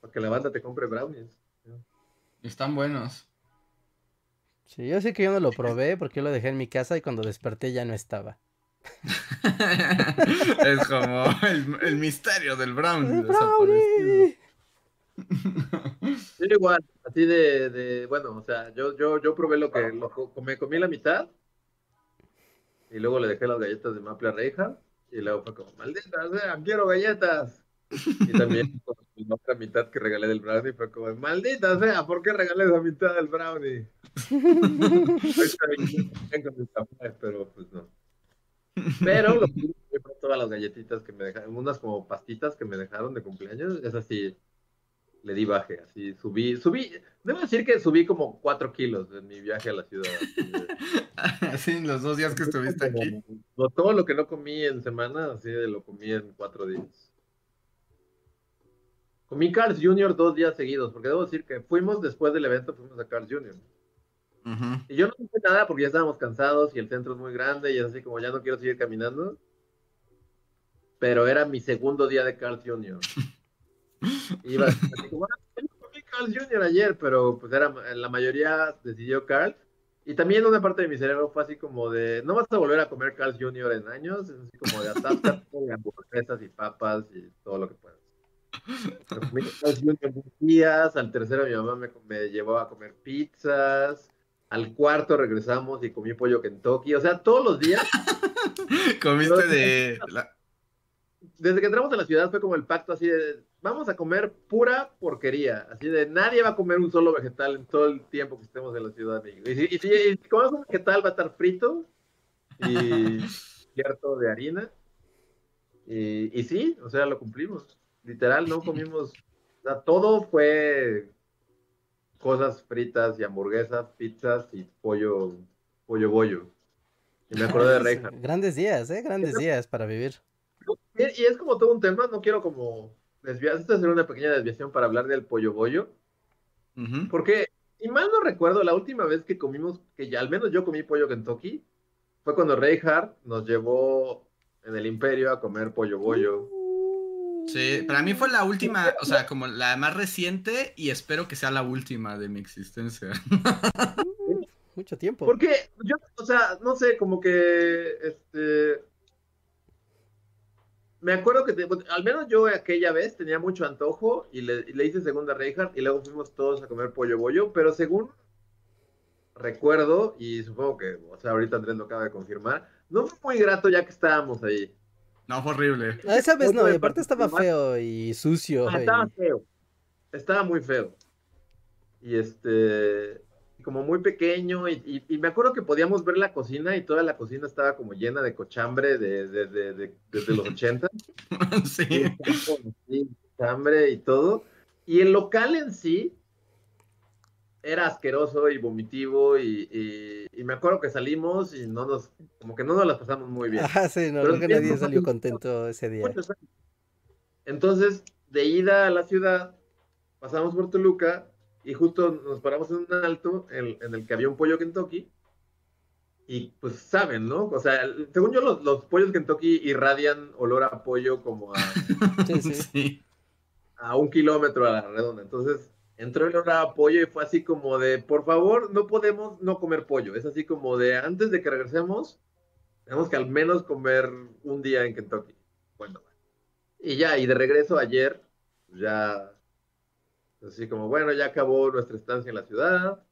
para que la banda te compre brownies. Están buenos. Sí, yo sé que yo no lo probé porque yo lo dejé en mi casa y cuando desperté ya no estaba. es como el, el misterio del brownie. ¡El brownie! Sí, igual, así de, de, bueno, o sea, yo, yo, yo probé lo que, lo, me comí la mitad y luego le dejé las galletas de Maple a Reija y luego fue como, maldita sea, quiero galletas. Y también con la otra mitad que regalé del brownie fue como, maldita sea, ¿por qué regalé esa mitad del brownie? Pero pues no. Pero lo que todas las galletitas que me dejaron, unas como pastitas que me dejaron de cumpleaños, es así, le di baje, así subí, subí, debo decir que subí como cuatro kilos en mi viaje a la ciudad. así en los dos días que estuviste aquí. Todo lo que no comí en semana, así lo comí en cuatro días. Comí Carl's Jr. dos días seguidos, porque debo decir que fuimos después del evento, fuimos a Carl's Jr. Ujú. Y yo no hice nada porque ya estábamos cansados y el centro es muy grande y es así como ya no quiero seguir caminando. Pero era mi segundo día de Carl's Jr. Iba así como, "Ah, yo comí Carl's Jr. ayer, pero pues era, la mayoría decidió Carl's. Y también una parte de mi cerebro fue así como de, no vas a volver a comer Carl's Jr. en años, es así como de atáscate de hamburguesas y papas y todo lo que puedas. Pero comí Carl's Jr. dos días, al tercero mi mamá me, me llevó a comer pizzas, al cuarto regresamos y comí pollo Kentucky, o sea, todos los días, Comiste de. la- desde que entramos a la ciudad fue como el pacto así de, vamos a comer pura porquería, así de, nadie va a comer un solo vegetal en todo el tiempo que estemos en la Ciudad. Y si, y si, y si comemos un vegetal va a estar frito y cierto de harina. Y, y sí, o sea, lo cumplimos. Literal, no comimos, o sea, todo fue cosas fritas y hamburguesas, pizzas y pollo, pollo bollo. Y me acordé de Reja. Grandes días, ¿eh? Grandes días para vivir. Y, es como todo un tema, no quiero como desviar, esto es hacer una pequeña desviación para hablar del pollo bollo, porque, y mal no recuerdo, la última vez que comimos, que ya al menos yo comí pollo Kentucky, fue cuando Reinhardt nos llevó en el imperio a comer pollo bollo. Sí, para mí fue la última, o sea, como la más reciente y espero que sea la última de mi existencia. Mucho tiempo. Porque yo, o sea, no sé, como que, este, me acuerdo que, te- al menos yo aquella vez tenía mucho antojo y le, y le hice segunda a Reinhardt y luego fuimos todos a comer pollo bollo, pero según recuerdo, y supongo que, o sea, ahorita Andrés lo acaba de confirmar, no fue muy grato ya que estábamos ahí. No, fue horrible. Esa vez no, y de aparte estaba feo y sucio. Ah, y- estaba feo. Estaba muy feo. Y este, como muy pequeño, y, y- y me acuerdo que podíamos ver la cocina y toda la cocina estaba como llena de cochambre de, de- de- de- desde los 80. Sí. Sí, cochambre y todo. Y el local en sí era asqueroso y vomitivo y, y- y me acuerdo que salimos y no nos, como que no nos las pasamos muy bien. Ajá, sí, no, Pero creo que nadie salió contento ese día. Entonces, de ida a la ciudad, pasamos por Toluca y justo nos paramos en un alto en, en el que había un pollo Kentucky. Y pues saben, ¿no? O sea, según yo, los, los pollos Kentucky irradian olor a pollo como a, Sí, sí. Sí. a un kilómetro a la redonda. Entonces, entró el olor a pollo y fue así como de, por favor, no podemos no comer pollo. Es así como de, antes de que regresemos, tenemos que al menos comer un día en Kentucky. Bueno, y ya, y de regreso ayer, pues ya, así como, bueno, ya acabó nuestra estancia en la ciudad.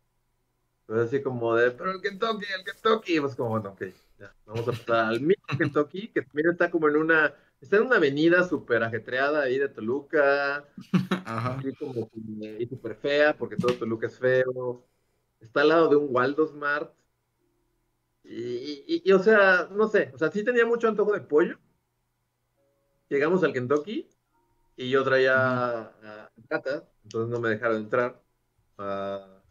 Entonces así como de, pero el Kentucky, el Kentucky. Pues como, bueno, ok, ya, vamos a pasar al mismo Kentucky, que también está como en una, está en una avenida súper ajetreada ahí de Toluca, Ajá. así como y súper fea, porque todo Toluca es feo. Está al lado de un Waldo Smart. Y, y- y, o sea, no sé, o sea, sí tenía mucho antojo de pollo. Llegamos al Kentucky y yo traía a Cata, entonces no me dejaron entrar a-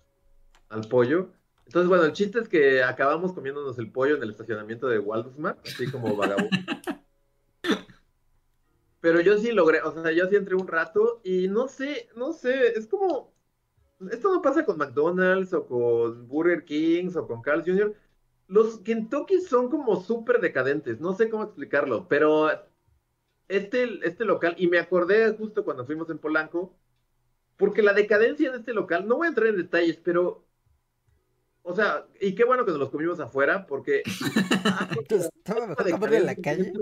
al pollo. Entonces, bueno, el chiste es que acabamos comiéndonos el pollo en el estacionamiento de Waldo Smart, así como vagabundo. Pero yo sí logré, o sea, yo sí entré un rato y no sé, no sé, es como, esto no pasa con McDonald's o con Burger King o con Carl's Jr. Los Kentucky son como súper decadentes, no sé cómo explicarlo, pero este, este local, y me acordé justo cuando fuimos en Polanco, porque la decadencia de este local, no voy a entrar en detalles, pero o sea, y qué bueno que nos los comimos afuera, porque. Mejor comerlo en la calle.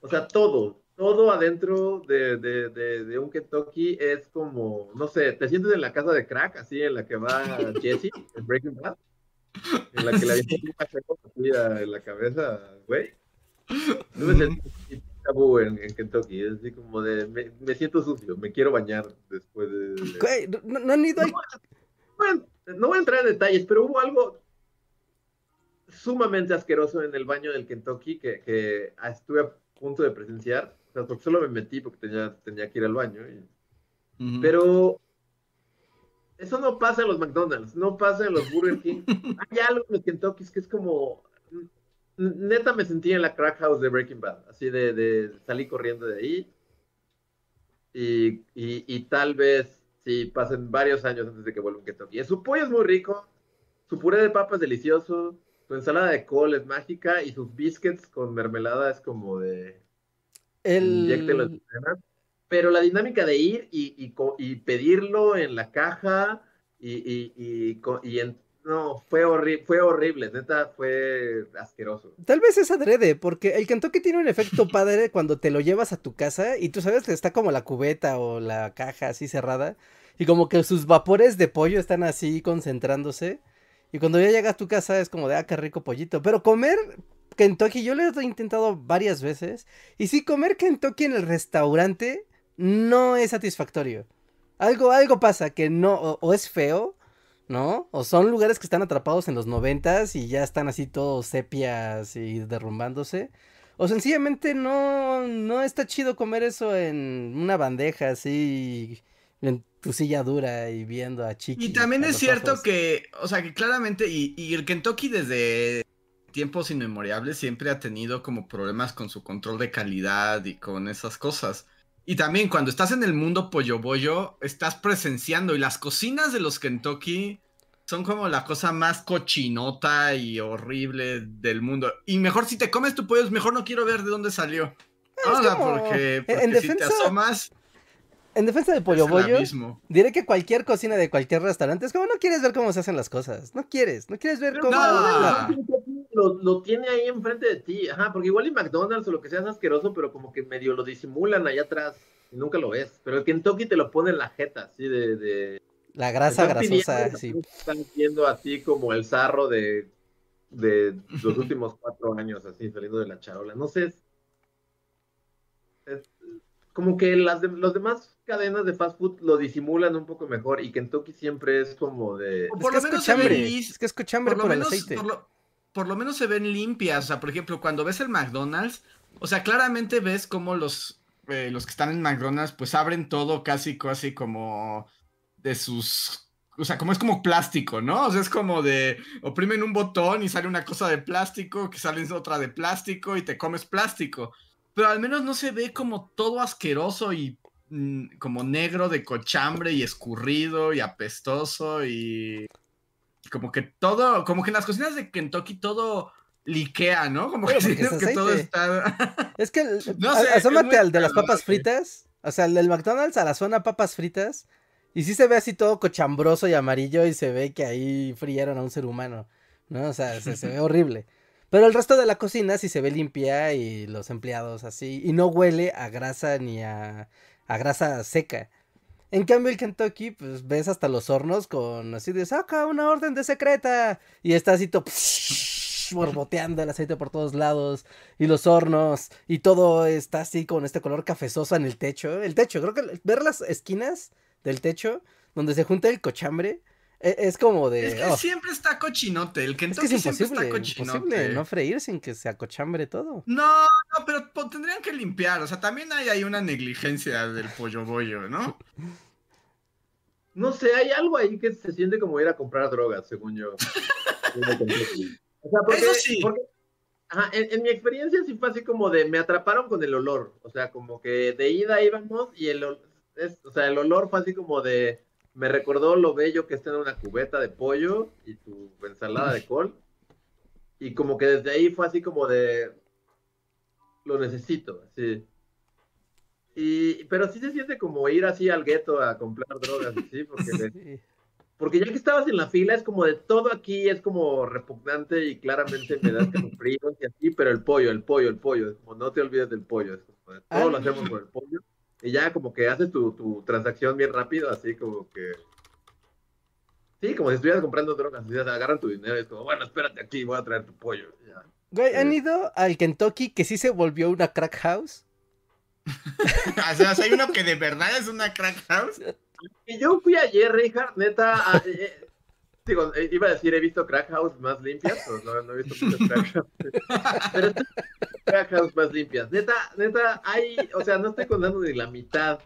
o sea, todo, todo adentro de, de, de, un Kentucky es como, no sé, te sientes en la casa de crack, así en la que va Jesse, en Breaking Bad, en la que la sí. en la cabeza, güey. No me tabú en, en, Kentucky, es así como de, me, me, siento sucio, me quiero bañar después de... Güey, no, no han ido ahí no voy a entrar en detalles, pero hubo algo sumamente asqueroso en el baño del Kentucky que, estuve a punto de presenciar. O sea, porque solo me metí porque tenía, tenía que ir al baño. Pero eso no pasa en los McDonald's, no pasa en los Burger King. Hay algo en los Kentucky que es como. Neta me sentí en la crack house de Breaking Bad. Así de, de salí corriendo de ahí. Y, y tal vez Sí, pasan varios años antes de que vuelva un Kentucky. Y su pollo es muy rico, su puré de papa es delicioso, su ensalada de col es mágica y sus biscuits con mermelada es como de... El... Pero la dinámica de ir y, y, pedirlo en la caja y, y, y no, fue, horrible, fue horrible, neta, fue asqueroso. Tal vez es adrede, porque el Kentucky tiene un efecto padre cuando te lo llevas a tu casa y tú sabes que está como la cubeta o la caja así cerrada y como que sus vapores de pollo están así concentrándose y cuando ya llegas a tu casa es como de, ah, qué rico pollito. Pero comer Kentucky, yo lo he intentado varias veces y sí, comer Kentucky en el restaurante no es satisfactorio. Algo, algo pasa que no, o es feo ¿no? O son lugares que están atrapados en los noventas y ya están así todos sepias y derrumbándose. O sencillamente no, no está chido comer eso en una bandeja así, en tu silla dura y viendo a Chiqui. Y también es cierto que, o sea, que claramente, y, y el Kentucky desde tiempos inmemorables siempre ha tenido como problemas con su control de calidad y con esas cosas. Y también cuando estás en el mundo pollo bollo, estás presenciando y las cocinas de los Kentucky son como la cosa más cochinota y horrible del mundo. Y mejor si te comes tu pollo, mejor no quiero ver de dónde salió. porque, en defensa, si te asomas... En defensa de Pollo Bollo, diré que cualquier cocina de cualquier restaurante es como no quieres ver cómo se hacen las cosas. No quieres, no quieres ver cómo. Lo, lo, tiene ahí enfrente de ti. Ajá, porque igual en McDonald's o lo que sea es asqueroso, pero como que medio lo disimulan allá atrás y nunca lo ves. Pero el Kentucky te lo pone en la jeta, así de. La grasa grasosa, sí. Están viendo así como el sarro de, de los últimos cuatro años, así saliendo de la charola. No sé. Es, como que las de, los demás cadenas de fast food lo disimulan un poco mejor y Kentucky siempre es como de... por es lo menos es que es cochambre por, lo menos, el aceite. Por lo, menos se ven limpias, o sea, por ejemplo, cuando ves el McDonald's, o sea, claramente ves como los, eh, los que están en McDonald's pues abren todo casi, casi como de sus o sea, como es como plástico, ¿no? O sea, es como de oprimen un botón y sale una cosa de plástico, que sale otra de plástico y te comes plástico. Pero al menos no se ve como todo asqueroso y Mm, como negro de cochambre y escurrido y apestoso y como que todo, como que en las cocinas de Kentucky todo liquea, ¿no? Como que, que todo está... es que, no sé, asómate al de las papas fritas, o sea, el del McDonald's a la zona papas fritas, y sí se ve así todo cochambroso y amarillo y se ve que ahí frieron a un ser humano, ¿no? O sea, se, se ve horrible. Pero el resto de la cocina sí se ve limpia y los empleados así, y no huele a grasa ni a a grasa seca. En cambio el Kentucky, pues ves hasta los hornos con así de saca una orden de secreta. Y está así todo borboteando el aceite por todos lados. Y los hornos. Y todo está así con este color cafezoso en el techo. El techo, creo que ver las esquinas del techo donde se junta el cochambre. E, es como de. Es que oh. siempre está cochinote. El Kentucky es siempre está cochinote. imposible no freír sin que se acochambre todo. No, no, pero tendrían que limpiar. O sea, también hay ahí una negligencia del pollo bollo, ¿no? No sé, hay algo ahí que se siente como ir a comprar drogas, según yo. Eso sí. ajá, en, mi experiencia sí fue así como de me atraparon con el olor. O sea, como que de ida íbamos y el, es, o sea, el olor fue así como de me recordó lo bello que es tener una cubeta de pollo y tu ensalada de col. Y como que desde ahí fue así como de, lo necesito, así. Y, pero sí se siente como ir así al gueto a comprar drogas, ¿sí? Porque, porque ya que estabas en la fila es como de todo aquí es como repugnante y claramente me das frío y así, pero el pollo, el pollo, el pollo, es como no te olvides del pollo, es como de, todo lo hacemos con el pollo. Y ya como que haces tu, tu transacción bien rápido, así como que... Sí, como si estuvieras comprando drogas, así, agarran tu dinero y es como, bueno, espérate aquí, voy a traer tu pollo. Ya. Güey, ¿han ido al Kentucky que sí se volvió una crack house? o sea, hay uno que de verdad es una crack house. Y yo fui ayer, Richard, neta, eh, eh, digo, eh, iba a decir, he visto crack house más limpias, no, he visto muchas crack house. Pero crack house más limpias. Neta, neta, hay, o sea, no estoy contando ni la mitad,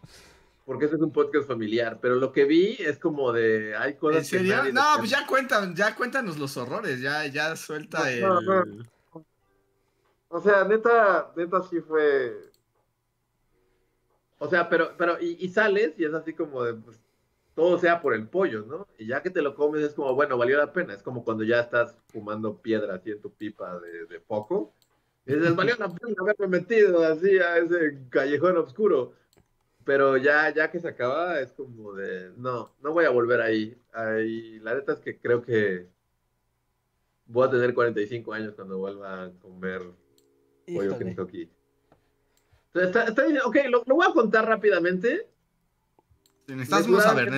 porque este es un podcast familiar, pero lo que vi es como de, hay cosas ¿En serio? no, pues ya cuentan, ya cuéntanos los horrores, ya, ya suelta el... O sea, neta, neta sí fue. O sea, pero, pero, y, sales y es así como de, pues, todo sea por el pollo, ¿no? Y ya que te lo comes es como, bueno, valió la pena. Es como cuando ya estás fumando piedra así en tu pipa de, de poco. Y dices, valió la pena haberme metido así a ese callejón oscuro. Pero ya, ya que se acaba, es como de, no, no voy a volver ahí. ahí. La neta es que creo que voy a tener 45 años cuando vuelva a comer pollo Kentucky. Está, está, ok, lo, lo, voy a contar rápidamente. Necesitamos saber.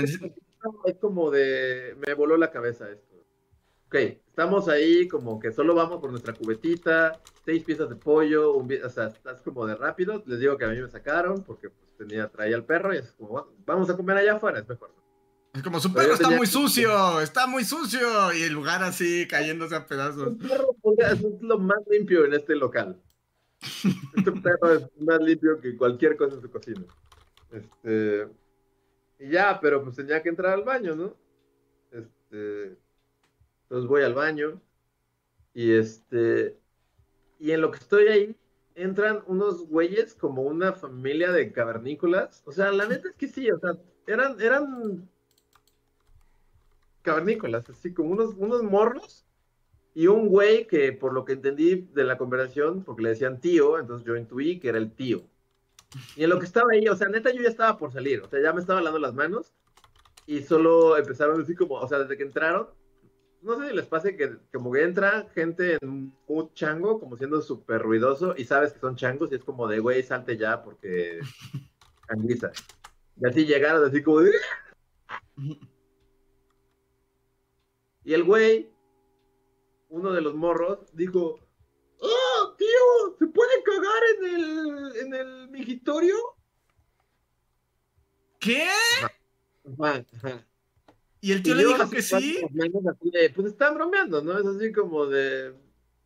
Es como de. Me voló la cabeza esto. Ok, estamos ahí como que solo vamos por nuestra cubetita, seis piezas de pollo, un, o sea, estás como de rápido. Les digo que a mí me sacaron porque pues, tenía, traía al perro y es como, vamos a comer allá afuera, es mejor. Es como su perro está muy sucio, está muy sucio y el lugar así cayéndose a pedazos. El perro es lo más limpio en este local. Este perro es más limpio que cualquier cosa en su cocina. Este. Y ya, pero pues tenía que entrar al baño, ¿no? Este. Entonces voy al baño. Y este. Y en lo que estoy ahí, entran unos güeyes como una familia de cavernícolas. O sea, la neta es que sí, o sea, eran, eran cavernícolas, así como unos, unos morros y un güey que, por lo que entendí de la conversación, porque le decían tío, entonces yo intuí que era el tío. Y en lo que estaba ahí, o sea, neta, yo ya estaba por salir, o sea, ya me estaba lavando las manos y solo empezaron así como, o sea, desde que entraron, no sé si les pase que como que entra gente en un chango, como siendo súper ruidoso, y sabes que son changos, y es como de, güey, salte ya porque canguiza. Y así llegaron, así como de... Y el güey uno de los morros dijo, ¡Oh, tío! ¿Se puede cagar en el, en el migitorio? ¿Qué? Y el tío le dijo que sí. pues están bromeando, ¿no? Es así como de.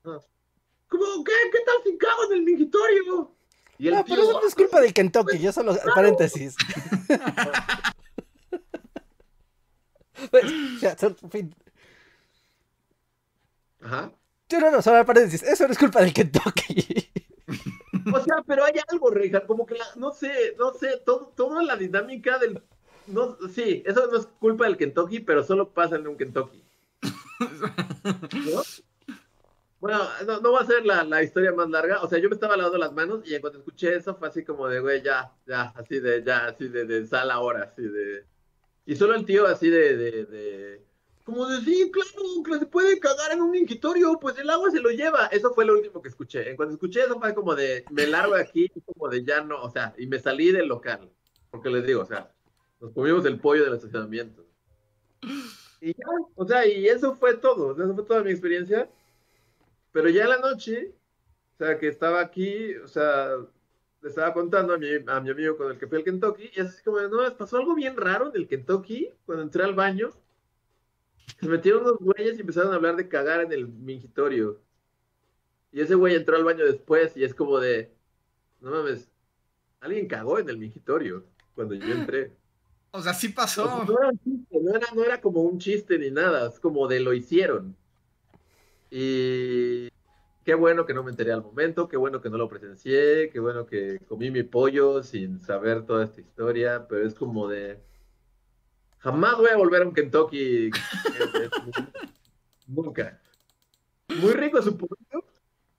¿Cómo, qué? ¿Qué tal si cago en el migitorio? Y el no, pero eso no es culpa del Kentucky, yo solo. Paréntesis. pues, ya, fin, Ajá. Eso no es culpa del Kentucky. O sea, pero hay algo, Reija, como que la, no sé, no sé, todo, toda la dinámica del. Sí, eso no es culpa del Kentucky, pero solo pasa en un Kentucky. ¿No? Bueno, no, va a ser la, historia más larga. O sea, yo me estaba lavando las manos y en cuanto escuché eso fue así como de, güey, ya, ya, así de, ya, así de, de sal ahora, así de. Y solo el tío así de, de, de como decir, claro, que se puede cagar en un ingitorio, pues el agua se lo lleva. Eso fue lo último que escuché. En cuanto escuché eso fue como de, me largo de aquí, como de ya no, o sea, y me salí del local. Porque les digo, o sea, nos comimos el pollo del estacionamiento. Y ya, o sea, y eso fue todo, eso fue toda mi experiencia. Pero ya en la noche, o sea, que estaba aquí, o sea, le estaba contando a mi, a mi amigo con el que fui al Kentucky, y así como, no, pasó algo bien raro en el Kentucky, cuando entré al baño, se metieron unos güeyes y empezaron a hablar de cagar en el mingitorio. Y ese güey entró al baño después y es como de, no mames, alguien cagó en el mingitorio cuando yo entré. O sea, sí pasó. no, era un chiste, no, era, como un chiste ni nada, es como de lo hicieron. Y qué bueno que no me enteré al momento, qué bueno que no lo presencié, qué bueno que comí mi pollo sin saber toda esta historia, pero es como de Jamás voy a volver a un Kentucky. Nunca. Muy rico su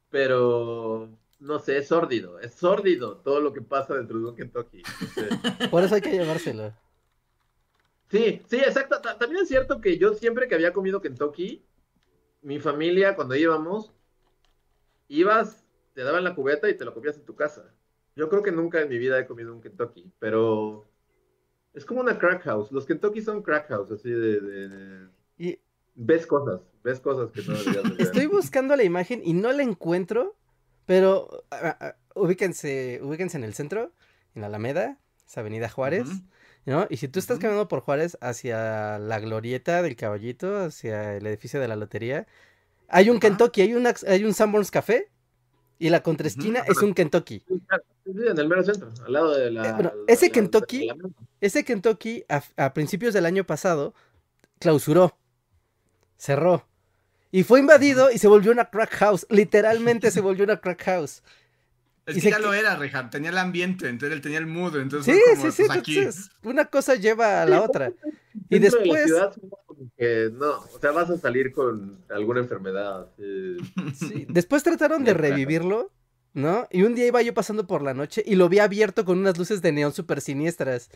pero no sé, es sórdido. Es sórdido todo lo que pasa dentro de un Kentucky. Por eso hay que llevárselo. Sí, sí, exacto. También es cierto que yo siempre que había comido Kentucky, mi familia, cuando íbamos, ibas, te daban la cubeta y te lo comías en tu casa. Yo creo que nunca en mi vida he comido un Kentucky, pero es como una crack house. Los Kentucky son crack house, así de... Y... Ves cosas, ves cosas que no deberías. Estoy buscando la imagen y no la encuentro, pero ubíquense, ubíquense en el centro, en la Alameda, esa avenida Juárez. ¿no? Y si tú estás caminando por Juárez hacia la glorieta del caballito, hacia el edificio de la lotería, hay un Kentucky, hay, una, hay un Sanborns Café y la contraesquina es un Kentucky. Sí, en el mero centro, al lado de la... Eh, bueno, ese Kentucky, ese Kentucky a, principios del año pasado clausuró, cerró. Y fue invadido y se volvió una crack house. Literalmente se volvió una crack house. Es que ya lo era, Rehan, tenía el ambiente, entonces él tenía el mood, entonces sí, sí, sí, pues, aquí. una cosa lleva a la otra. Y después... no, o sea, vas a salir con alguna enfermedad. Sí. Después trataron de revivirlo, ¿no? Y un día iba yo pasando por la noche y lo vi abierto con unas luces de neón súper siniestras.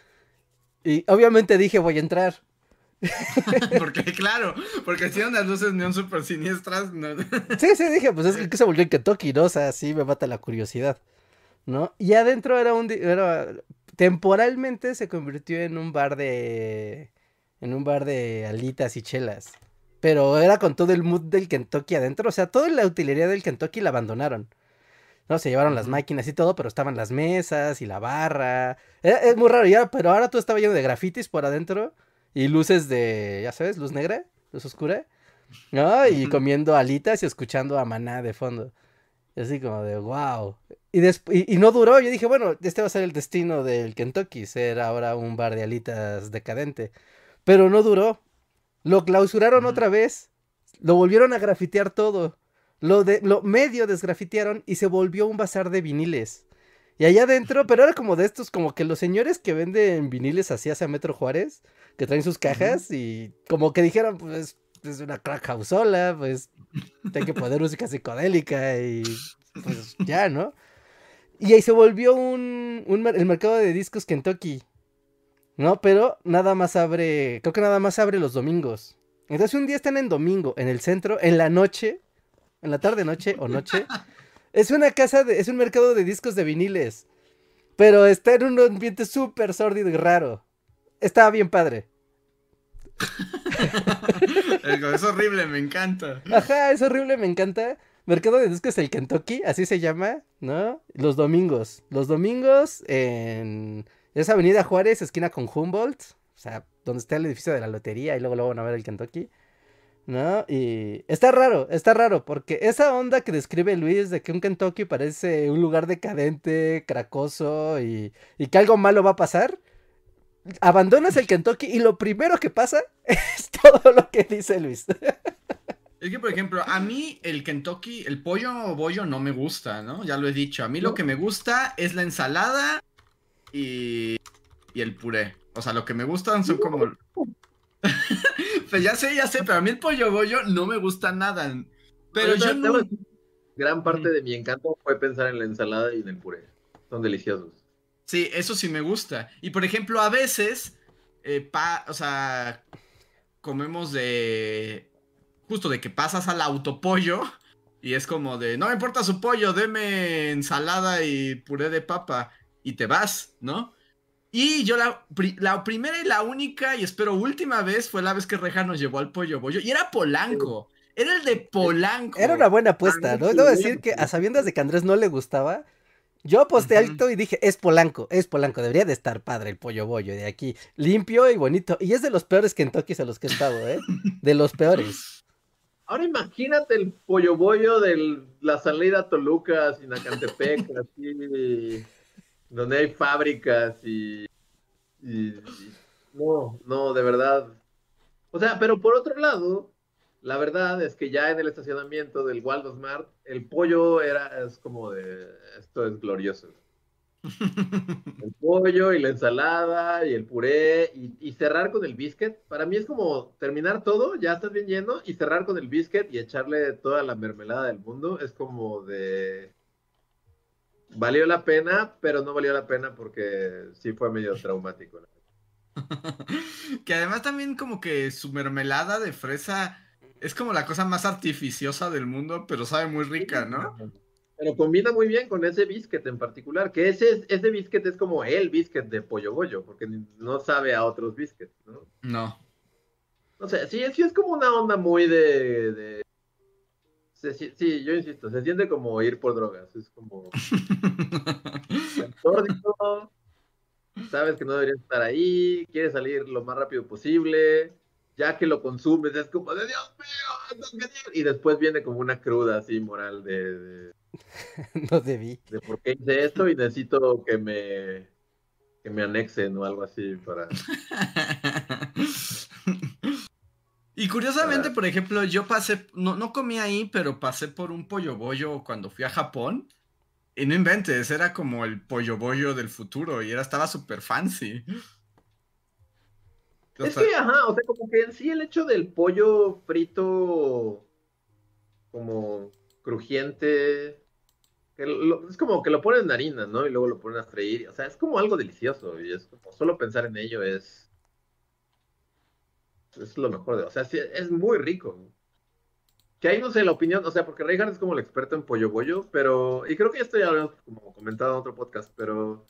Y obviamente dije, voy a entrar. porque, claro, porque si unas luces neón súper siniestras. sí, sí, dije, pues es que se volvió en Kentucky, ¿no? O sea, sí me mata la curiosidad, ¿no? Y adentro era un. Era, temporalmente se convirtió en un bar de. En un bar de alitas y chelas. Pero era con todo el mood del Kentucky adentro. O sea, toda la utilería del Kentucky la abandonaron. ¿no? Se llevaron las máquinas y todo, pero estaban las mesas y la barra. es muy raro, ya, pero ahora todo estaba lleno de grafitis por adentro y luces de, ya sabes, luz negra, luz oscura, ¿no? Y comiendo alitas y escuchando a Maná de fondo. así como de, wow. Y, y, no duró, yo dije, bueno, este va a ser el destino del Kentucky, ser ahora un bar de alitas decadente. Pero no duró. Lo clausuraron otra vez. Lo volvieron a grafitear todo. Lo, de, lo medio desgrafitearon y se volvió un bazar de viniles. Y allá adentro, pero era como de estos, como que los señores que venden viniles así hacia Metro Juárez, que traen sus cajas y como que dijeron, pues es una crack houseola, pues hay que poner música psicodélica y pues ya, ¿no? Y ahí se volvió un, el mercado de discos Kentucky, ¿no? Pero nada más abre, creo que nada más abre los domingos. Entonces un día están en domingo, en el centro, en la noche, en la tarde, noche o noche. Es una casa, de, es un mercado de discos de viniles. Pero está en un ambiente súper sórdido y raro. Estaba bien padre. es horrible, me encanta. Ajá, es horrible, me encanta. Mercado de discos el Kentucky, así se llama, ¿no? Los domingos. Los domingos en esa avenida Juárez, esquina con Humboldt. O sea, donde está el edificio de la lotería y luego lo van a ver el Kentucky. ¿No? Y está raro, está raro, porque esa onda que describe Luis de que un Kentucky parece un lugar decadente, cracoso y, y que algo malo va a pasar, abandonas el Kentucky y lo primero que pasa es todo lo que dice Luis. Es que, por ejemplo, a mí el Kentucky, el pollo o bollo no me gusta, ¿no? Ya lo he dicho. A mí lo que me gusta es la ensalada y, y el puré. O sea, lo que me gustan son como... pues ya sé, ya sé, pero a mí el pollo bollo no me gusta nada. Pero yo no... Gran parte de mi encanto fue pensar en la ensalada y en el puré. Son deliciosos. Sí, eso sí me gusta. Y por ejemplo, a veces, eh, o sea, comemos de... Justo de que pasas al autopollo y es como de, no me importa su pollo, deme ensalada y puré de papa y te vas, ¿no? Y yo la, la primera y la única y espero última vez fue la vez que Reja nos llevó al pollo bollo y era Polanco. Era el de Polanco. Era una buena apuesta, ¿no? Debo decir que a sabiendas de que Andrés no le gustaba, yo aposté alto y dije, es Polanco, es Polanco, debería de estar padre el pollo bollo de aquí, limpio y bonito. Y es de los peores Kentuckys a los que he estado, ¿eh? De los peores. Ahora imagínate el pollo bollo de la salida a Toluca, Sinacantepec, así, donde hay fábricas y, y, No, no, de verdad. O sea, pero por otro lado, la verdad es que ya en el estacionamiento del Waldo Smart, el pollo era, es como de, esto es glorioso. El pollo y la ensalada y el puré y, y, cerrar con el biscuit. Para mí es como terminar todo, ya estás bien lleno, y cerrar con el biscuit y echarle toda la mermelada del mundo. Es como de... Valió la pena, pero no valió la pena porque sí fue medio traumático. que además también como que su mermelada de fresa es como la cosa más artificiosa del mundo, pero sabe muy rica, ¿no? Pero combina muy bien con ese biscuit en particular, que ese, ese biscuit es como el biscuit de pollo bollo, porque no sabe a otros biscuits, ¿no? No. No sé, sí, sí es como una onda muy de... sí, yo insisto, se siente como ir por drogas, es como... sabes que no deberías estar ahí, quieres salir lo más rápido posible, ya que lo consumes es como de Dios mío, y después viene como una cruda así moral de no debí. De por qué hice esto y necesito que me, que me anexen o algo así para... Y curiosamente, por ejemplo, yo pasé, no, no comí ahí, pero pasé por un pollo bollo cuando fui a Japón. Y no inventes, era como el pollo bollo del futuro y era, estaba súper fancy. Es que, ajá, o sea, como que en sí el hecho del pollo frito como crujiente, es como que lo ponen en harina, ¿no? Y luego lo ponen a freír. O sea, es como algo delicioso. Y es como solo pensar en ello es. Es lo mejor de. O sea, sí, es muy rico. Que ahí no sé la opinión, o sea, porque Reinhardt es como el experto en pollo bollo, pero. Y creo que ya estoy hablando, como comentado en otro podcast, pero.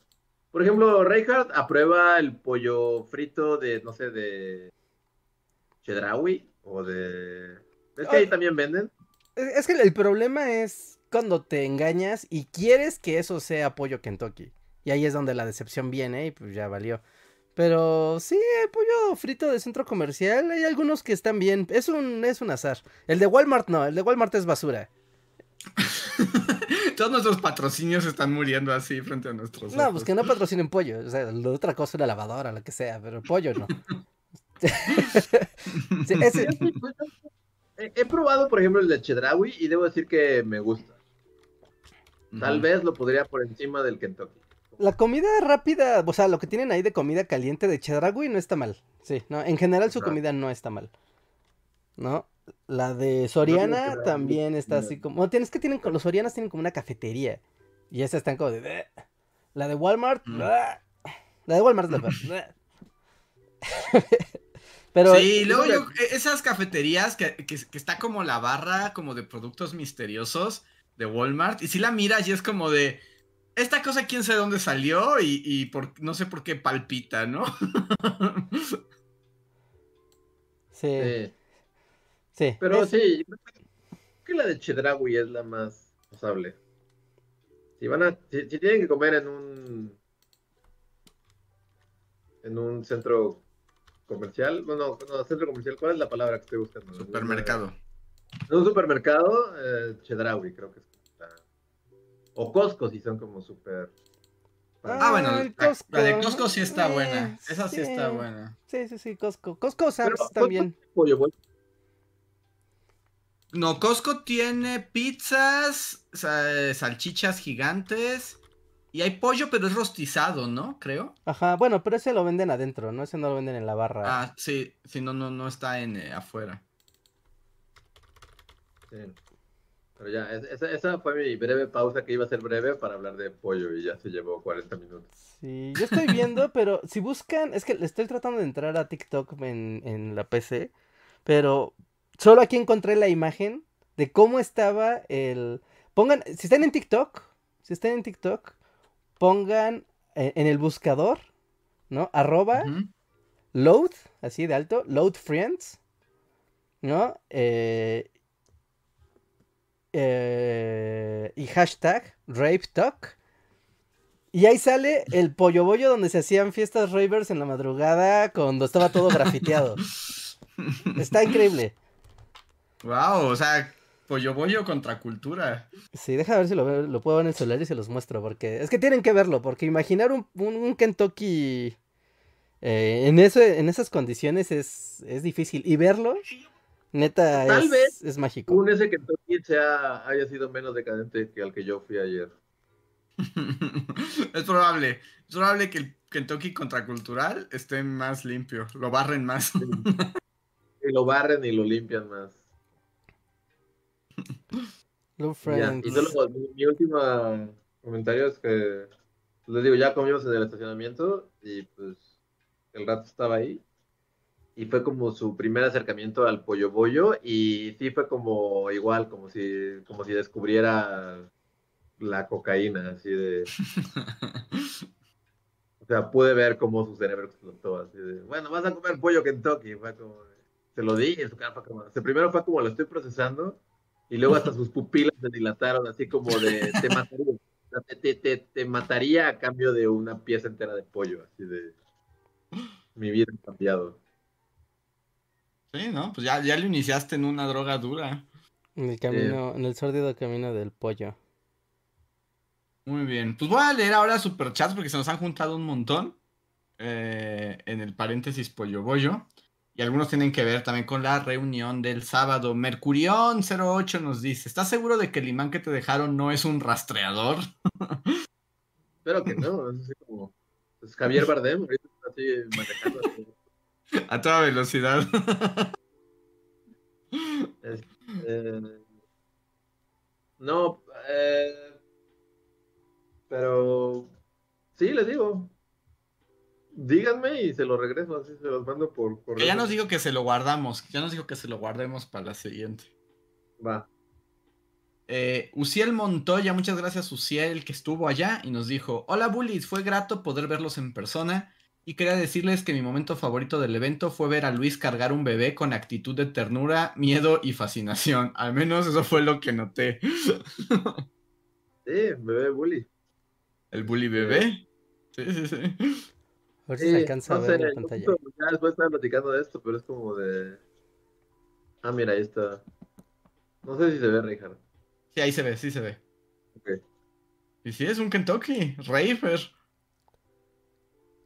Por ejemplo, Reinhardt aprueba el pollo frito de, no sé, de. Chedraui o de. ¿Es que ahí también venden? Es que el problema es cuando te engañas y quieres que eso sea pollo Kentucky. Y ahí es donde la decepción viene y pues ya valió. Pero sí, el pollo frito de centro comercial, hay algunos que están bien. Es un, es un azar. El de Walmart no, el de Walmart es basura. Todos nuestros patrocinios están muriendo así frente a nuestros No, pues que no patrocinen pollo. O sea, la otra cosa, una lavadora, lo que sea, pero pollo no. he, probado, por ejemplo, el de Chedraui y debo decir que me gusta. Tal vez lo podría por encima del Kentucky. La comida rápida, o sea, lo que tienen ahí de comida caliente de Chedragui no está mal. Sí, no, en general su comida no está mal. ¿No? La de Soriana también está así como. tienes que tienen los Sorianas tienen como una cafetería. Y esas están como de. La de Walmart. La de Walmart es la Pero. Sí, luego yo, e, esas cafeterías que, que, que está como la barra, como de productos misteriosos de Walmart. Y si la miras y es como de, esta cosa quién sabe dónde salió y, por, no sé por qué palpita, ¿no? sí. Sí. Pero sí, creo que la de Chedraui es la más usable. Si van a, si, tienen que comer en un en un centro comercial, bueno, no, centro comercial, ¿cuál es la palabra que estoy buscando? Supermercado. En un supermercado, eh, Chedraui creo que es. O Costco si son como súper... Ah, bueno, la, de Costco sí está buena. Eh, Esa sí, está buena. Sí, sí, sí, Costco. Costco Sam's también. No, Costco tiene pizzas, salchichas gigantes y hay pollo, pero es rostizado, ¿no? Creo. Ajá, bueno, pero ese lo venden adentro, ¿no? Ese no lo venden en la barra. Ah, sí, sí, no, no, no está en eh, afuera. Sí. Pero ya, esa, fue mi breve pausa que iba a ser breve para hablar de pollo y ya se llevó 40 minutos. Sí, yo estoy viendo, pero si buscan, es que le estoy tratando de entrar a TikTok en, en la PC, pero solo aquí encontré la imagen de cómo estaba el... Pongan, si están en TikTok, si están en TikTok, pongan eh, en, el buscador, ¿no? Arroba, load, así de alto, load friends, ¿no? Eh, eh, y hashtag Rape Talk. Y ahí sale el pollo bollo donde se hacían fiestas ravers en la madrugada cuando estaba todo grafiteado. Está increíble. Wow, o sea, pollo bollo contra cultura. Sí, deja ver si lo, puedo ver en el celular y se los muestro, porque es que tienen que verlo, porque imaginar un, Kentucky eh, en, en esas condiciones es, es difícil. Y verlo Neta, Tal es, vez es mágico. Un ese que sea, haya sido menos decadente que al que yo fui ayer. es probable. Es probable que el Kentucky contracultural esté más limpio. Lo barren más. y lo barren y lo limpian más. y solo mi, último comentario es que pues, les digo, ya comimos en el estacionamiento y pues el rato estaba ahí. Y fue como su primer acercamiento al pollo bollo y sí fue como igual, como si, como si descubriera la cocaína, así de... o sea, pude ver cómo su cerebro explotó, así de, bueno, vas a comer pollo Kentucky, fue como, se lo di, y su cara fue como, o primero fue como lo estoy procesando, y luego hasta sus pupilas se dilataron, así como de, te mataría, te, te, te, mataría a cambio de una pieza entera de pollo, así de, mi vida ha cambiado. Sí, ¿no? Pues ya, ya lo iniciaste en una droga dura. En el camino, en el sórdido camino del pollo. Muy bien. Pues voy a leer ahora superchats porque se nos han juntado un montón. Eh, en el paréntesis pollo bollo. Y algunos tienen que ver también con la reunión del sábado. Mercurión08 nos dice: ¿Estás seguro de que el imán que te dejaron no es un rastreador? Espero que no. Es así como. Es Javier Bardem, ahorita está así manejando. A toda velocidad. Eh, no, eh, pero sí, les digo. Díganme y se lo regreso, así se los mando por correo. Ya nos dijo que se lo guardamos, ya nos dijo que se lo guardemos para la siguiente. Va. Eh, Uciel Montoya, muchas gracias Uciel que estuvo allá y nos dijo, hola bullies, fue grato poder verlos en persona y quería decirles que mi momento favorito del evento fue ver a Luis cargar un bebé con actitud de ternura, miedo y fascinación, al menos eso fue lo que noté. Sí, bebé bully. ¿El bully bebé? Sí, sí, sí. A ver si se alcanza a ver la pantalla. Ya después estaba platicando de esto, pero es como de. Ah, mira, ahí está. No sé si se ve, Richard. Sí, ahí se ve, sí se ve. Ok. Y sí, es un Kentucky, Rafer.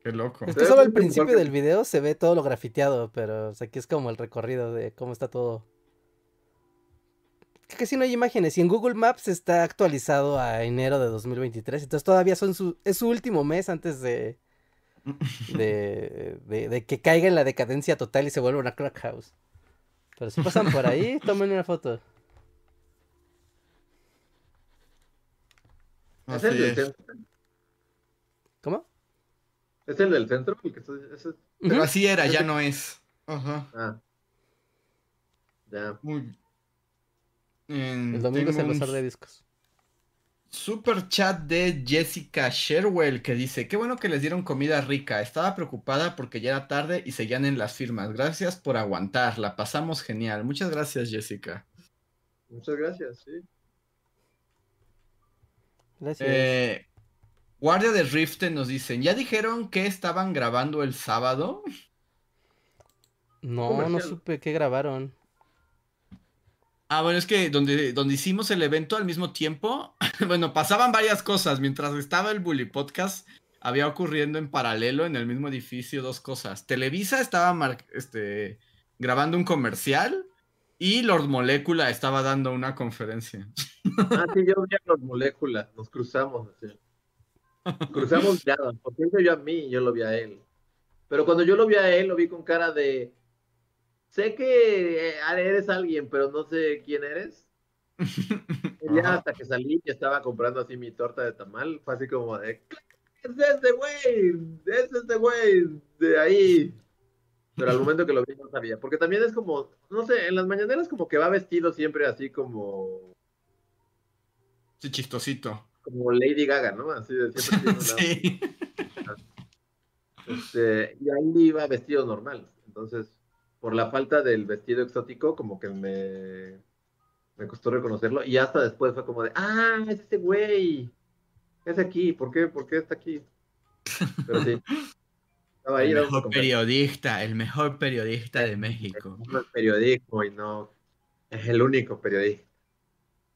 Qué loco. Es que solo al principio del video se ve todo lo grafiteado, pero aquí es como el recorrido de cómo está todo que si no hay imágenes. Y en Google Maps está actualizado a enero de 2023. Entonces todavía son su, es su último mes antes de, de, de, que caiga en la decadencia total y se vuelva una crack house. Pero si pasan por ahí, tomen una foto. ¿Es el del centro? ¿Cómo? ¿Es el del centro? Pero así era, ya no es. Ajá. Ah. Ya. Muy, el domingo es el bazar de discos. Super chat de Jessica Sherwell que dice, qué bueno que les dieron comida rica, estaba preocupada porque ya era tarde y seguían en las firmas, gracias por aguantar, la pasamos genial, muchas gracias Jessica. Muchas gracias, sí. Gracias. Eh, Guardia de Riften nos dicen, ¿ya dijeron que estaban grabando el sábado? No, no supe qué grabaron. Ah, bueno, es que donde, donde hicimos el evento al mismo tiempo, bueno, pasaban varias cosas. Mientras estaba el Bully Podcast, había ocurriendo en paralelo en el mismo edificio dos cosas. Televisa estaba este, grabando un comercial y Lord Molecula estaba dando una conferencia. Ah, sí, yo vi a Lord Molecula, nos cruzamos así. Cruzamos ya, porque él me vio a mí y yo lo vi a él. Pero cuando yo lo vi a él, lo vi con cara de sé que eh, eres alguien, pero no sé quién eres. ya hasta que salí y estaba comprando así mi torta de tamal, fue así como de, es ese güey, es ese güey, de ahí. Pero al momento que lo vi no sabía, porque también es como, no sé, en las mañaneras como que va vestido siempre así como... Sí, chistosito. Como Lady Gaga, ¿no? Así de siempre. sí. Este, y ahí iba vestido normal, entonces por la falta del vestido exótico, como que me, me costó reconocerlo. Y hasta después fue como de, ah, es ese güey. Es aquí, ¿por qué? ¿Por qué está aquí? Pero sí. Estaba ahí, el mejor periodista, el mejor periodista de México. Es periodismo y no es el único periodista.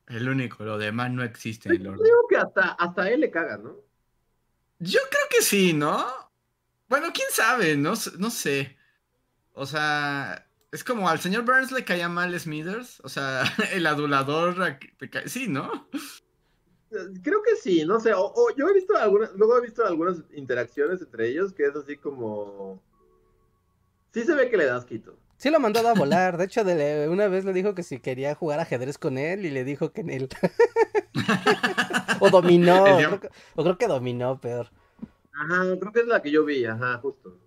El único, lo demás no existe. Yo creo que hasta, hasta él le caga, ¿no? Yo creo que sí, ¿no? Bueno, quién sabe, no, no sé. O sea, es como al señor Burns le caía mal Smithers. O sea, el adulador. Sí, ¿no? creo que sí, no sé, o, o yo he visto algunas, luego he visto algunas interacciones entre ellos que es así como... Sí se ve que le das quito. Sí lo mandó a volar. De hecho, de- una vez le dijo que si quería jugar ajedrez con él y le dijo que en él. o dominó. O creo, que, o creo que dominó, peor. Ajá, creo que es la que yo vi, ajá, justo.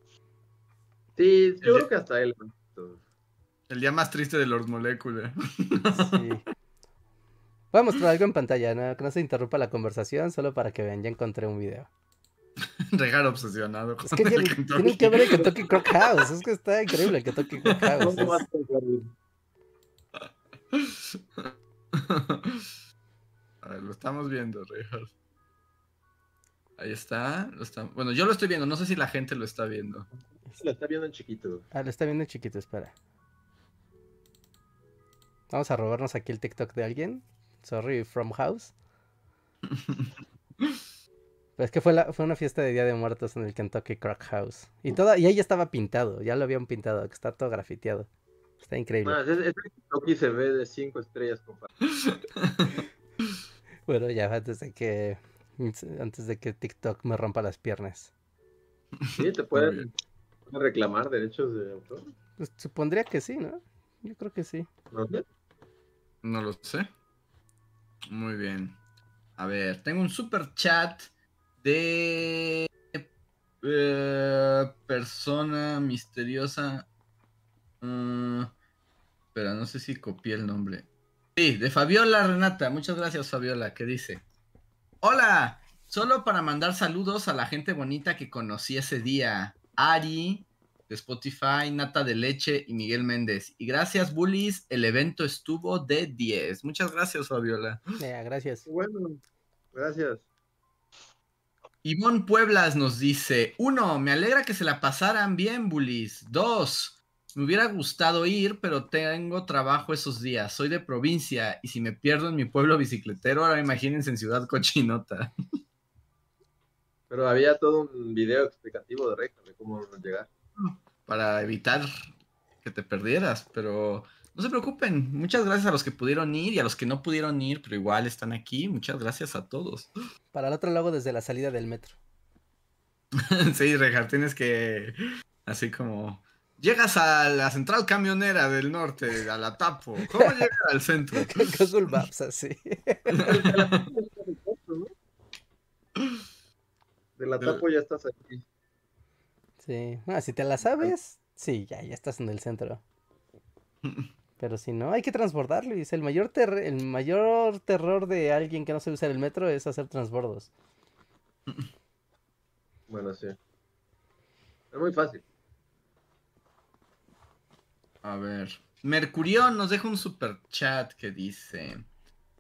Sí, yo El creo que hasta él. El día más triste de Lord Molecule. Sí. Voy a mostrar algo en pantalla, ¿no? que no se interrumpa la conversación, solo para que vean, ya encontré un video. Regar obsesionado. Es que tienen, que ver el Kentucky Crock House, es que está increíble el Kentucky Crock House. ¿Cómo vas es- a pensar, Luis? A ver, lo estamos viendo, Regar. Ahí está, lo está- Bueno, yo lo estoy viendo, no sé si la gente lo está viendo. Lo está viendo en chiquito. Ah, lo está viendo el chiquito, espera. Vamos a robarnos aquí el TikTok de alguien. Sorry, From House. Pero es que fue, la, fue una fiesta de Día de Muertos en el Kentucky Crock House. Y, toda, y ahí ya estaba pintado, ya lo habían pintado, que está todo grafiteado. Está increíble. Más, ese Kentucky se ve de 5 estrellas, compadre. Bueno, ya antes de que antes de que TikTok me rompa las piernas. Sí, te pueden reclamar derechos de autor. Pues supondría que sí, ¿no? Yo creo que sí. No lo sé. Muy bien. A ver, tengo un super chat de eh, persona misteriosa. Mm, pero no sé si copié el nombre. Sí, de Fabiola Renata. Muchas gracias, Fabiola. ¿Qué dice? Hola, solo para mandar saludos a la gente bonita que conocí ese día. Ari, de Spotify, Nata de Leche y Miguel Méndez. Y gracias, Bullies, el evento estuvo de 10. Muchas gracias, Fabiola. Gracias. Bueno, gracias. Ivonne Pueblas nos dice: Uno, me alegra que se la pasaran bien, Bullies. Dos, me hubiera gustado ir, pero tengo trabajo esos días. Soy de provincia y si me pierdo en mi pueblo bicicletero, ahora imagínense en Ciudad Cochinota. Pero había todo un video explicativo de Reca de cómo llegar. para evitar que te perdieras, pero no se preocupen. Muchas gracias a los que pudieron ir y a los que no pudieron ir, pero igual están aquí. Muchas gracias a todos. Para el otro lado desde la salida del metro. sí, Rejar, tienes que así como llegas a la central camionera del norte, a la Tapo. ¿Cómo llegas al centro? Google Maps, así. De la tapo ya estás aquí. Sí. Ah, si te la sabes, sí, ya, ya estás en el centro. Pero si no, hay que transbordar, Luis. El mayor, ter- el mayor terror de alguien que no sabe usar el metro es hacer transbordos. Bueno, sí. Es muy fácil. A ver. Mercurión nos deja un super chat que dice: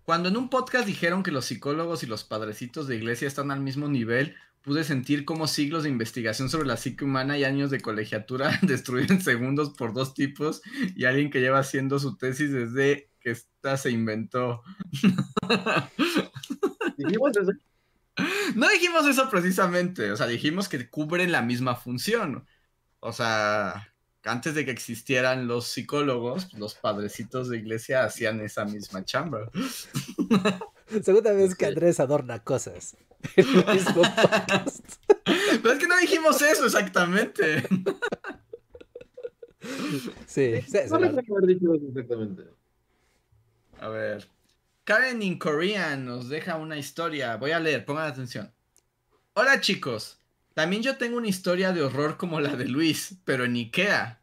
Cuando en un podcast dijeron que los psicólogos y los padrecitos de iglesia están al mismo nivel, pude sentir como siglos de investigación sobre la psique humana y años de colegiatura destruidos en segundos por dos tipos y alguien que lleva haciendo su tesis desde que esta se inventó. Dijimos eso. No dijimos eso precisamente, o sea, dijimos que cubren la misma función. O sea, antes de que existieran los psicólogos, los padrecitos de iglesia hacían esa misma chamba. Segunda vez que. Andrés adorna cosas. En el mismo podcast. Pero es que no dijimos eso exactamente. Sí, sí, No recuerdo haber dicho eso exactamente. A ver. Karen in Korean nos deja una historia. Voy a leer, pongan atención. Hola chicos. También yo tengo una historia de horror como la de Luis, pero en Ikea.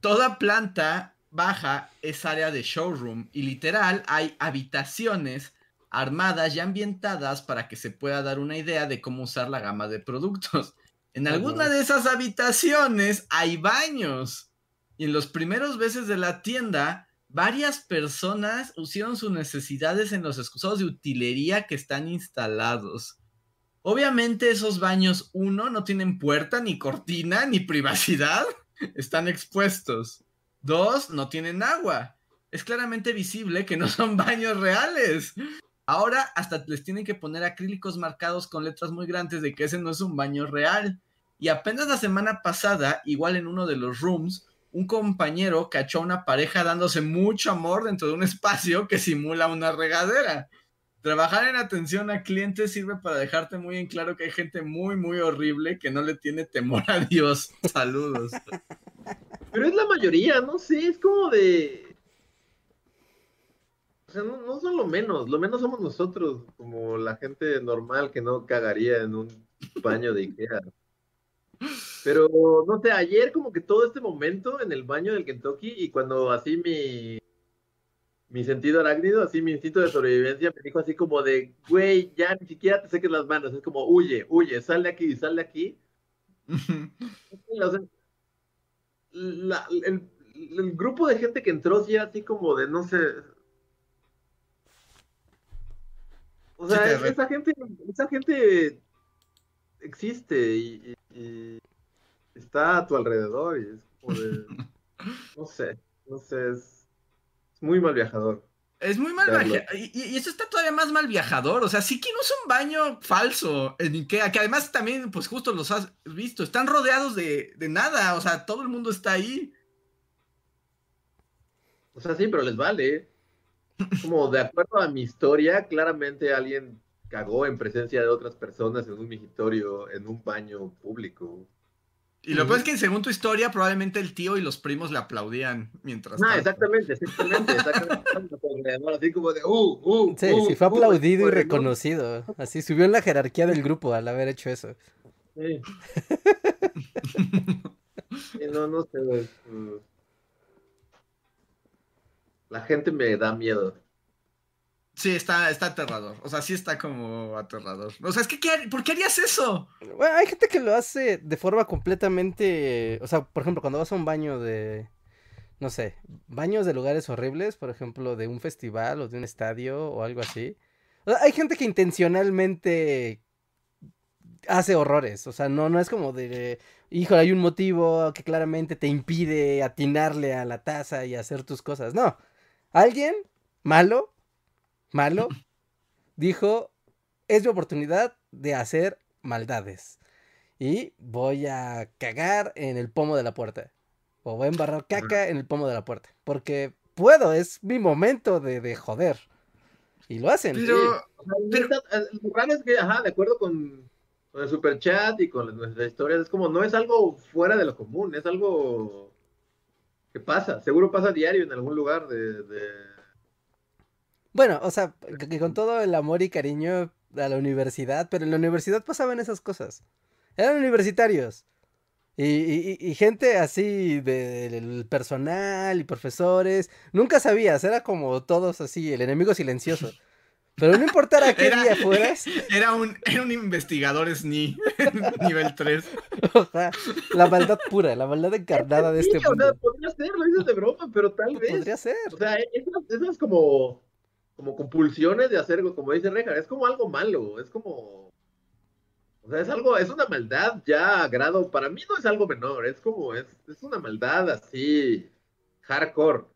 Toda planta baja es área de showroom y literal hay habitaciones armadas y ambientadas para que se pueda dar una idea de cómo usar la gama de productos. En alguna de esas habitaciones hay baños. Y en los primeros meses de la tienda, varias personas hicieron sus necesidades en los excusados de utilería que están instalados. Obviamente esos baños, uno, no tienen puerta, ni cortina, ni privacidad. Están expuestos. Dos, no tienen agua. Es claramente visible que no son baños reales. Ahora hasta les tienen que poner acrílicos marcados con letras muy grandes de que ese no es un baño real. Y apenas la semana pasada, igual en uno de los rooms, un compañero cachó a una pareja dándose mucho amor dentro de un espacio que simula una regadera. Trabajar en atención a clientes sirve para dejarte muy en claro que hay gente muy, muy horrible que no le tiene temor a Dios. Saludos. Pero es la mayoría, no sé, es como de... O sea, no, son lo menos, lo menos somos nosotros, como la gente normal que no cagaría en un baño de Ikea. Pero, no sé, ayer como que todo este momento en el baño del Kentucky y cuando así mi, mi sentido arácnido, así mi instinto de sobrevivencia me dijo así como de, güey, ya ni siquiera te seques las manos, es como, huye, huye, sal de aquí, sal de aquí. O sea, la- el, el grupo de gente que entró sí era así como de, no sé. O sea, es- esa gente, esa gente existe y, y- y está a tu alrededor y es como de, no sé, no sé, es muy mal viajador. Es muy mal Verlo. viajado. Y, y eso está todavía más mal viajador. O sea, sí que no es un baño falso en Ikea, que además también, pues justo los has visto, están rodeados de, de nada. O sea, todo el mundo está ahí. O sea, sí, pero les vale. Como de acuerdo a mi historia, claramente alguien cagó en presencia de otras personas en un migitorio, en un baño público. Y lo Ujú. peor es que según tu historia, probablemente el tío y los primos le aplaudían mientras Ah, tanto. exactamente, exactamente, exactamente. alrededor, Así como de, uh, uh, Sí, uh, sí, fue uh, aplaudido y reconocido. Así subió en la jerarquía del grupo al haber hecho eso. Sí. Sí, no, no sé. uh, La gente me da miedo. Sí, está, está aterrador. O sea, sí está como aterrador. O sea, es que, ¿qué har- ¿por qué harías eso? Bueno, hay gente que lo hace de forma completamente. O sea, por ejemplo, cuando vas a un baño de. No sé, baños de lugares horribles, por ejemplo, de un festival o de un estadio o algo así. O sea, hay gente que intencionalmente hace horrores. O sea, no, no es como de. Híjole, hay un motivo que claramente te impide atinarle a la taza y hacer tus cosas. No. Alguien malo, malo, dijo: Es mi oportunidad de hacer maldades. Y voy a cagar en el pomo de la puerta. O voy a embarrar caca en el pomo de la puerta. Porque puedo, es mi momento de, de joder. Y lo hacen. Pero, eh, lo raro es que, ajá, de acuerdo con, con el superchat y con nuestras historias, es como, no es algo fuera de lo común, es algo que pasa, seguro pasa diario en algún lugar de... de- Bueno, o sea, que, con todo el amor y cariño a la universidad, pero en la universidad pasaban esas cosas. Eran universitarios. Y, y- y- y gente así de- del personal y profesores. Nunca sabías, era como todos así, el enemigo silencioso. Pero no importara qué Era- día fueras, Era un, era un investigador SNI, nivel 3. Ajá, La maldad pura, la maldad encarnada de Sí, este o sea, mundo. podría ser, lo dices de broma, pero tal vez... Podría ser. O sea, esas, esas como, como compulsiones de hacer, como dice Rejar, es como algo malo, es como... O sea, es algo, es una maldad ya a grado, para mí no es algo menor, es como, es, es una maldad así, hardcore,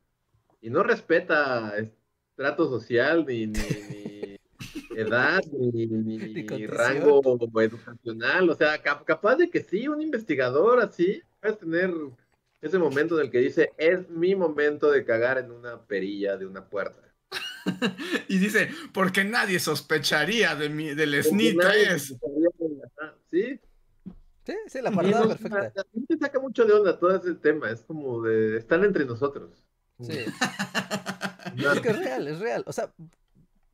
y no respeta estrato social, ni, ni, ni edad, ni, rango educacional, o sea, cap- capaz de que sí, un investigador así, puedes tener ese momento en el que dice, es mi momento de cagar en una perilla de una puerta. Y dice, porque nadie sospecharía de mi, del SNI nadie 3. se sabía de- ajá, Sí, Sí, sí, la nos- perfecta. a- a mí me saca mucho de onda todo ese tema, es como de, están entre nosotros. Sí. Es que es real, es real. O sea,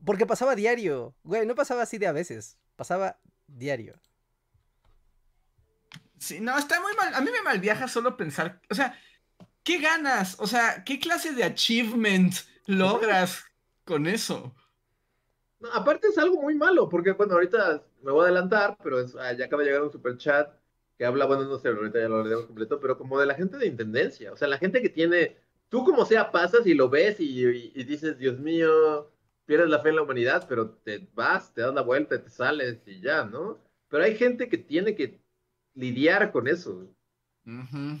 porque pasaba diario. Güey, no pasaba así de a veces. Pasaba diario. Sí, no, está muy mal. A mí me malviaja solo pensar, o sea, ¿qué ganas? O sea, ¿qué clase de achievement logras con eso? No, aparte es algo muy malo, porque bueno, ahorita me voy a adelantar, pero es- ah, ya acaba de llegar un super chat que habla, bueno, no sé, ahorita ya lo leemos completo, pero como de la gente de intendencia, o sea, la gente que tiene, tú como sea pasas y lo ves y, y- y dices, Dios mío, pierdes la fe en la humanidad, pero te vas, te das la vuelta, y te sales y ya, ¿no? Pero hay gente que tiene que lidiar con eso.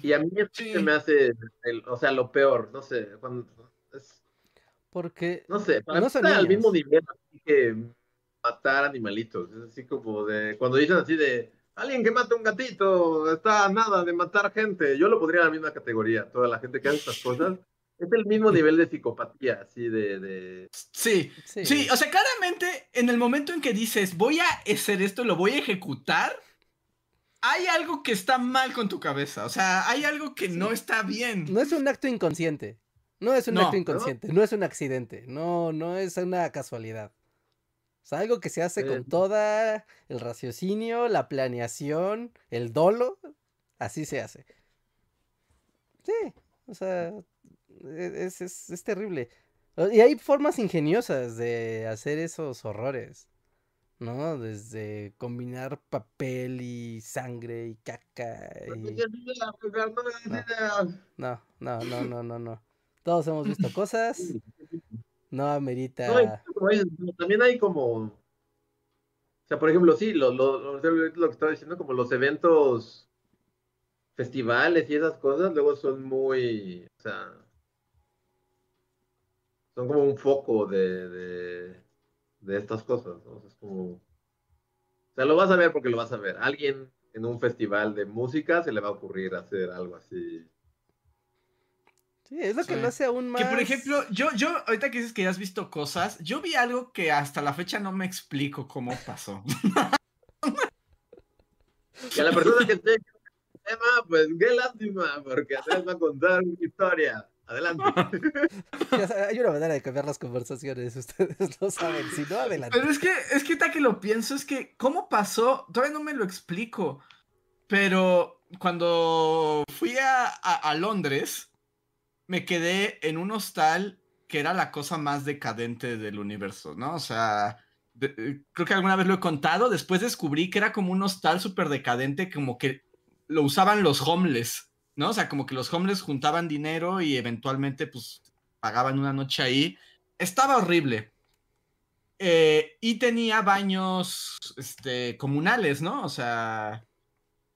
Y a mí Sí. se me hace, el- o sea, lo peor, no sé, cuando, es- Porque no sé, para No son está al mismo nivel así que matar animalitos, es así como de, cuando dicen así de, alguien que mata un gatito, está a nada de matar gente, yo lo pondría en la misma categoría, toda la gente que hace estas cosas, es el mismo nivel de psicopatía, así de, de... Sí, sí, sí, o sea, claramente en el momento en que dices, voy a hacer esto, lo voy a ejecutar, hay algo que está mal con tu cabeza, o sea, hay algo que no está bien. No es un acto inconsciente, no es un acto inconsciente, ¿no? es un accidente, no, no es una casualidad. Sea, algo que se hace con toda el raciocinio, la planeación, el dolo, así se hace. Sí, o sea, e, es, es, es terrible. Y hay formas ingeniosas de hacer esos horrores. ¿no? Desde combinar papel y sangre y caca. Y... No, no, no, no, no, no. Todos hemos visto cosas. No amerita. también hay como. O sea, por ejemplo, sí, lo, lo, lo, que estaba diciendo, como los eventos, festivales y esas cosas, luego son muy. O sea. Son como un foco de, de, de estas cosas, ¿no? es como. O sea, lo vas a ver porque lo vas a ver. Alguien en un festival de música se le va a ocurrir hacer algo así Sí, es lo que lo hace aún más. Que por ejemplo, yo, yo, ahorita que dices que ya has visto cosas, yo vi algo que hasta la fecha no me explico cómo pasó. que la persona que esté en el tema, pues qué lástima, porque Andrés va a contar una historia. Adelante. Hay una manera de cambiar las conversaciones, ustedes lo saben, si no, adelante. Pero es que, es que tal que lo pienso, es que, ¿cómo pasó? Todavía no me lo explico. Pero cuando fui a, a Londres, me quedé en un hostal que era la cosa más decadente del universo, ¿no? O sea, eh, creo que alguna vez lo he contado, después descubrí que era como un hostal súper decadente, como que lo usaban los homeless, ¿no? O sea, como que los homeless juntaban dinero y eventualmente pues pagaban una noche ahí. Estaba horrible. Eh, y tenía baños este, comunales, ¿no? O sea,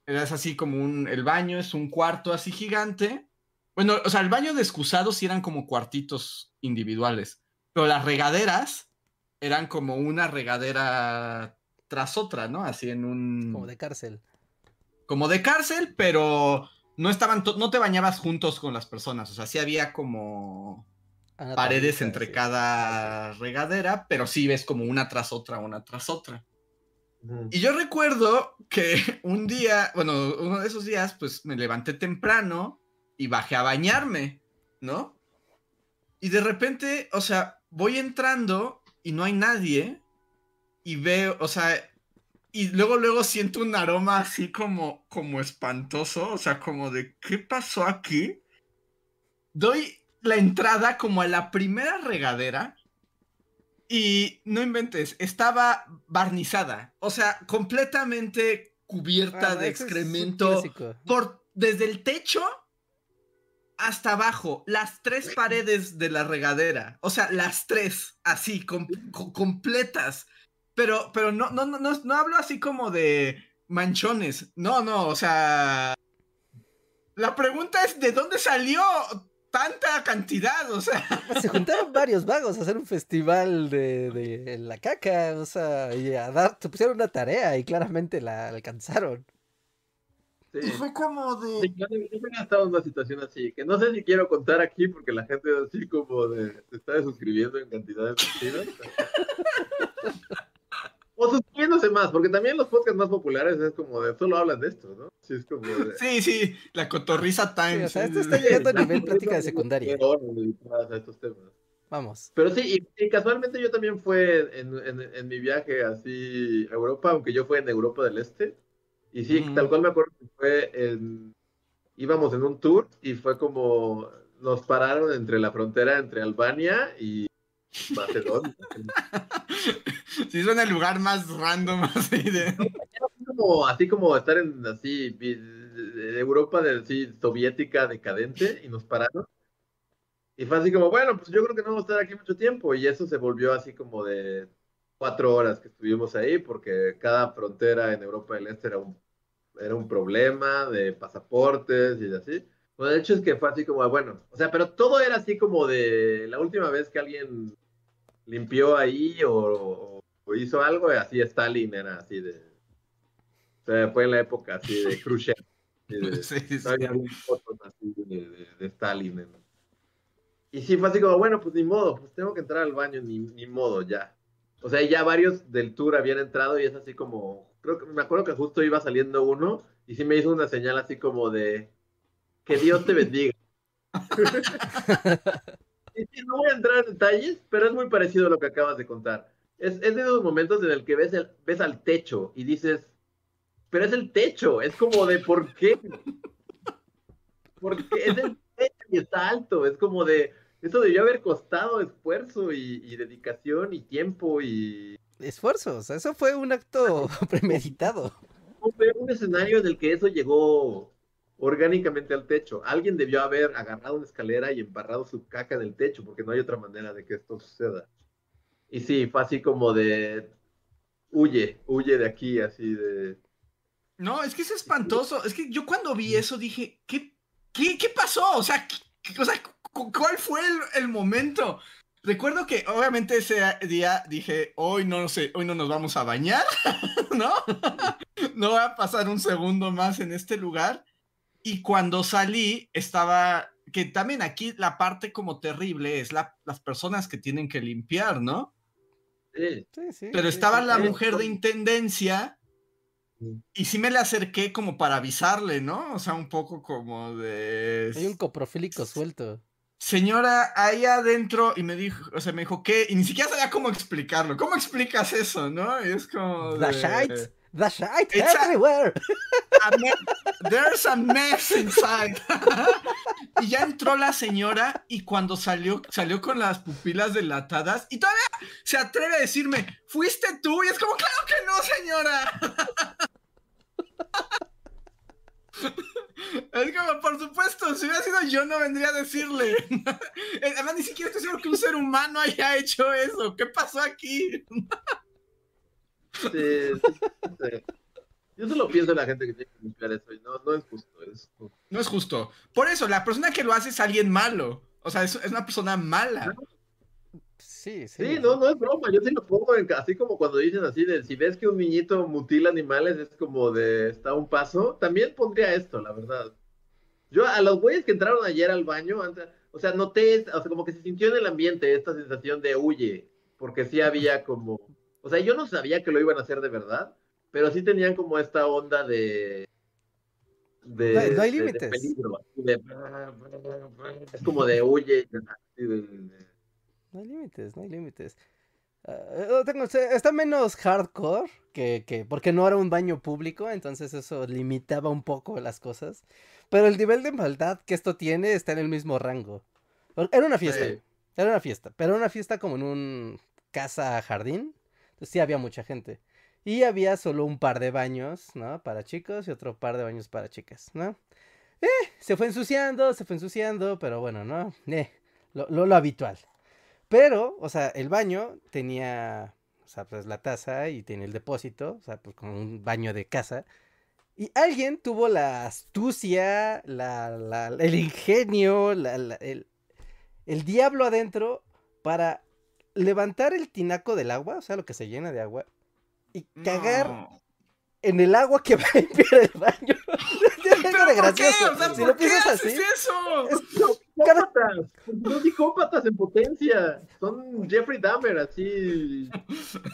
era así como un, el baño es un cuarto así gigante bueno, o sea, el baño de excusados sí eran como cuartitos individuales, pero las regaderas eran como una regadera tras otra, ¿no? Así en un... Como de cárcel. Como de cárcel, pero no estaban, no te bañabas juntos con las personas, o sea, sí había como paredes entre cada regadera, pero sí ves como una tras otra, una tras otra. Y yo recuerdo que un día, bueno, uno de esos días, pues me levanté temprano y bajé a bañarme, ¿no? Y de repente, o sea, voy entrando y no hay nadie y veo, o sea, y luego luego siento un aroma así como como espantoso, o sea, como de ¿qué pasó aquí? Doy la entrada como a la primera regadera y no inventes, estaba barnizada, o sea, completamente cubierta ah, de excremento por desde el techo hasta abajo, las tres paredes de la regadera. O sea, las tres, así, completas. Pero, pero no, no, no, no, hablo así como de manchones. No, no, o sea. La pregunta es: ¿de dónde salió tanta cantidad? O sea. Se juntaron varios vagos a hacer un festival de, de la caca. O sea, y a dar. Se pusieron una tarea y claramente la alcanzaron. Y fue como de. yo, he estado en una situación así, que no sé si quiero contar aquí porque la gente así como de. se está suscribiendo en cantidades suicidas. o suscribiéndose más, porque también los podcasts más populares es como de solo hablan de esto, ¿no? Sí, es como de... sí, sí, la cotorriza time. o sea, esto está llegando a nivel práctica de secundaria. estos temas. Vamos. Pero sí, y, casualmente yo también fue en, en, en, mi viaje así a Europa, aunque yo fui en Europa del Este. Y sí, tal cual me acuerdo que fue en, íbamos en un tour y fue como nos pararon entre la frontera entre Albania y Macedonia. sí, son el lugar más random así de... Como, así como estar en así Europa de, así, soviética decadente y nos pararon. Y fue así como, bueno, pues yo creo que no vamos a estar aquí mucho tiempo. Y eso se volvió así como de cuatro horas que estuvimos ahí, porque cada frontera en Europa del Este era un, era un problema de pasaportes y así. Bueno, de hecho es que fue así como, bueno, o sea, pero todo era así como de la última vez que alguien limpió ahí o, hizo algo, así Stalin era así de... O sea, fue en la época así de Khrushchev. sí, sí. Había fotos así de, de, Stalin. y sí fue así como, bueno, pues ni modo, pues tengo que entrar al baño, ni, ni modo, ya. O sea, ya varios del tour habían entrado y es así como, creo que me acuerdo que justo iba saliendo uno y sí me hizo una señal así como de, que Dios te bendiga. no voy a entrar en detalles, pero es muy parecido a lo que acabas de contar. Es, es de esos momentos en el que ves, el, ves al techo y dices, pero es el techo, es como de, ¿por qué? Porque es el techo y está alto, es como de, eso debió haber costado esfuerzo y, y dedicación y tiempo y... Esfuerzos, eso fue un acto premeditado. Fue un escenario en el que eso llegó orgánicamente al techo. Alguien debió haber agarrado una escalera y embarrado su caca en el techo, porque no hay otra manera de que esto suceda. Y sí, fue así como de, huye, huye de aquí, así de... No, es que es espantoso. Es que yo cuando vi eso dije, ¿qué, qué, qué pasó? O sea, ¿qué, o sea, ¿cuál fue el, el, momento? Recuerdo que obviamente ese día dije, hoy no sé, hoy no nos vamos a bañar, ¿no? no va a pasar un segundo más en este lugar. Y cuando salí, estaba, que también aquí la parte como terrible es la, las personas que tienen que limpiar, ¿no? Sí, sí, Pero estaba la mujer de intendencia y sí me le acerqué como para avisarle, ¿no? O sea, un poco como de... Hay un coprofílico suelto. Señora, ahí adentro, y me dijo, o sea, me dijo, ¿qué? Y ni siquiera sabía cómo explicarlo. ¿Cómo explicas eso, no? Es como... De... The shite It's everywhere. A, a there's a mess inside. y ya entró la señora y cuando salió, salió con las pupilas dilatadas y todavía se atreve a decirme, fuiste tú. Y es como, claro que no, señora. Es como, por supuesto, si hubiera sido yo, no vendría a decirle. Además, ni siquiera estoy seguro que un ser humano haya hecho eso. ¿Qué pasó aquí? Sí, sí, Yo solo pienso en la gente que tiene que limpiar eso y no, no es justo. Es... No es justo. Por eso, la persona que lo hace es alguien malo. O sea, es, es una persona mala. Sí, sí. Sí, no, no es broma. Yo sí lo pongo en, así como cuando dicen así de si ves que un niñito mutila animales es como de está un paso. También pondría esto, la verdad. Yo a los güeyes que entraron ayer al baño, antes, o sea, noté, o sea, como que se sintió en el ambiente esta sensación de huye, porque sí había como o sea, yo no sabía que lo iban a hacer de verdad, pero sí tenían como esta onda de. de no, no hay límites. De, peligro, de, es como de huye. No hay límites, no hay límites. Uh, tengo, está menos hardcore que, que, porque no era un baño público, entonces eso limitaba un poco las cosas. Pero el nivel de maldad que esto tiene está en el mismo rango. Era una fiesta, sí. era una fiesta, pero era una fiesta como en un casa jardín sí había mucha gente. Y había solo un par de baños, ¿no? Para chicos y otro par de baños para chicas, ¿no? Eh, se fue ensuciando, se fue ensuciando, pero bueno, ¿no? Eh, lo, lo, lo habitual. Pero, o sea, el baño tenía, o sea, pues la taza y tiene el depósito, o sea, pues como un baño de casa. Y alguien tuvo la astucia, la, la, el ingenio, la, el, el diablo adentro para levantar el tinaco del agua, o sea, lo que se llena de agua, y cagar no. en el agua que va a limpiar el baño. es algo de gracioso. O sea, si lo piensas así. eso? Es psicópatas. Son psicópatas en potencia. Son Jeffrey Dahmer, así.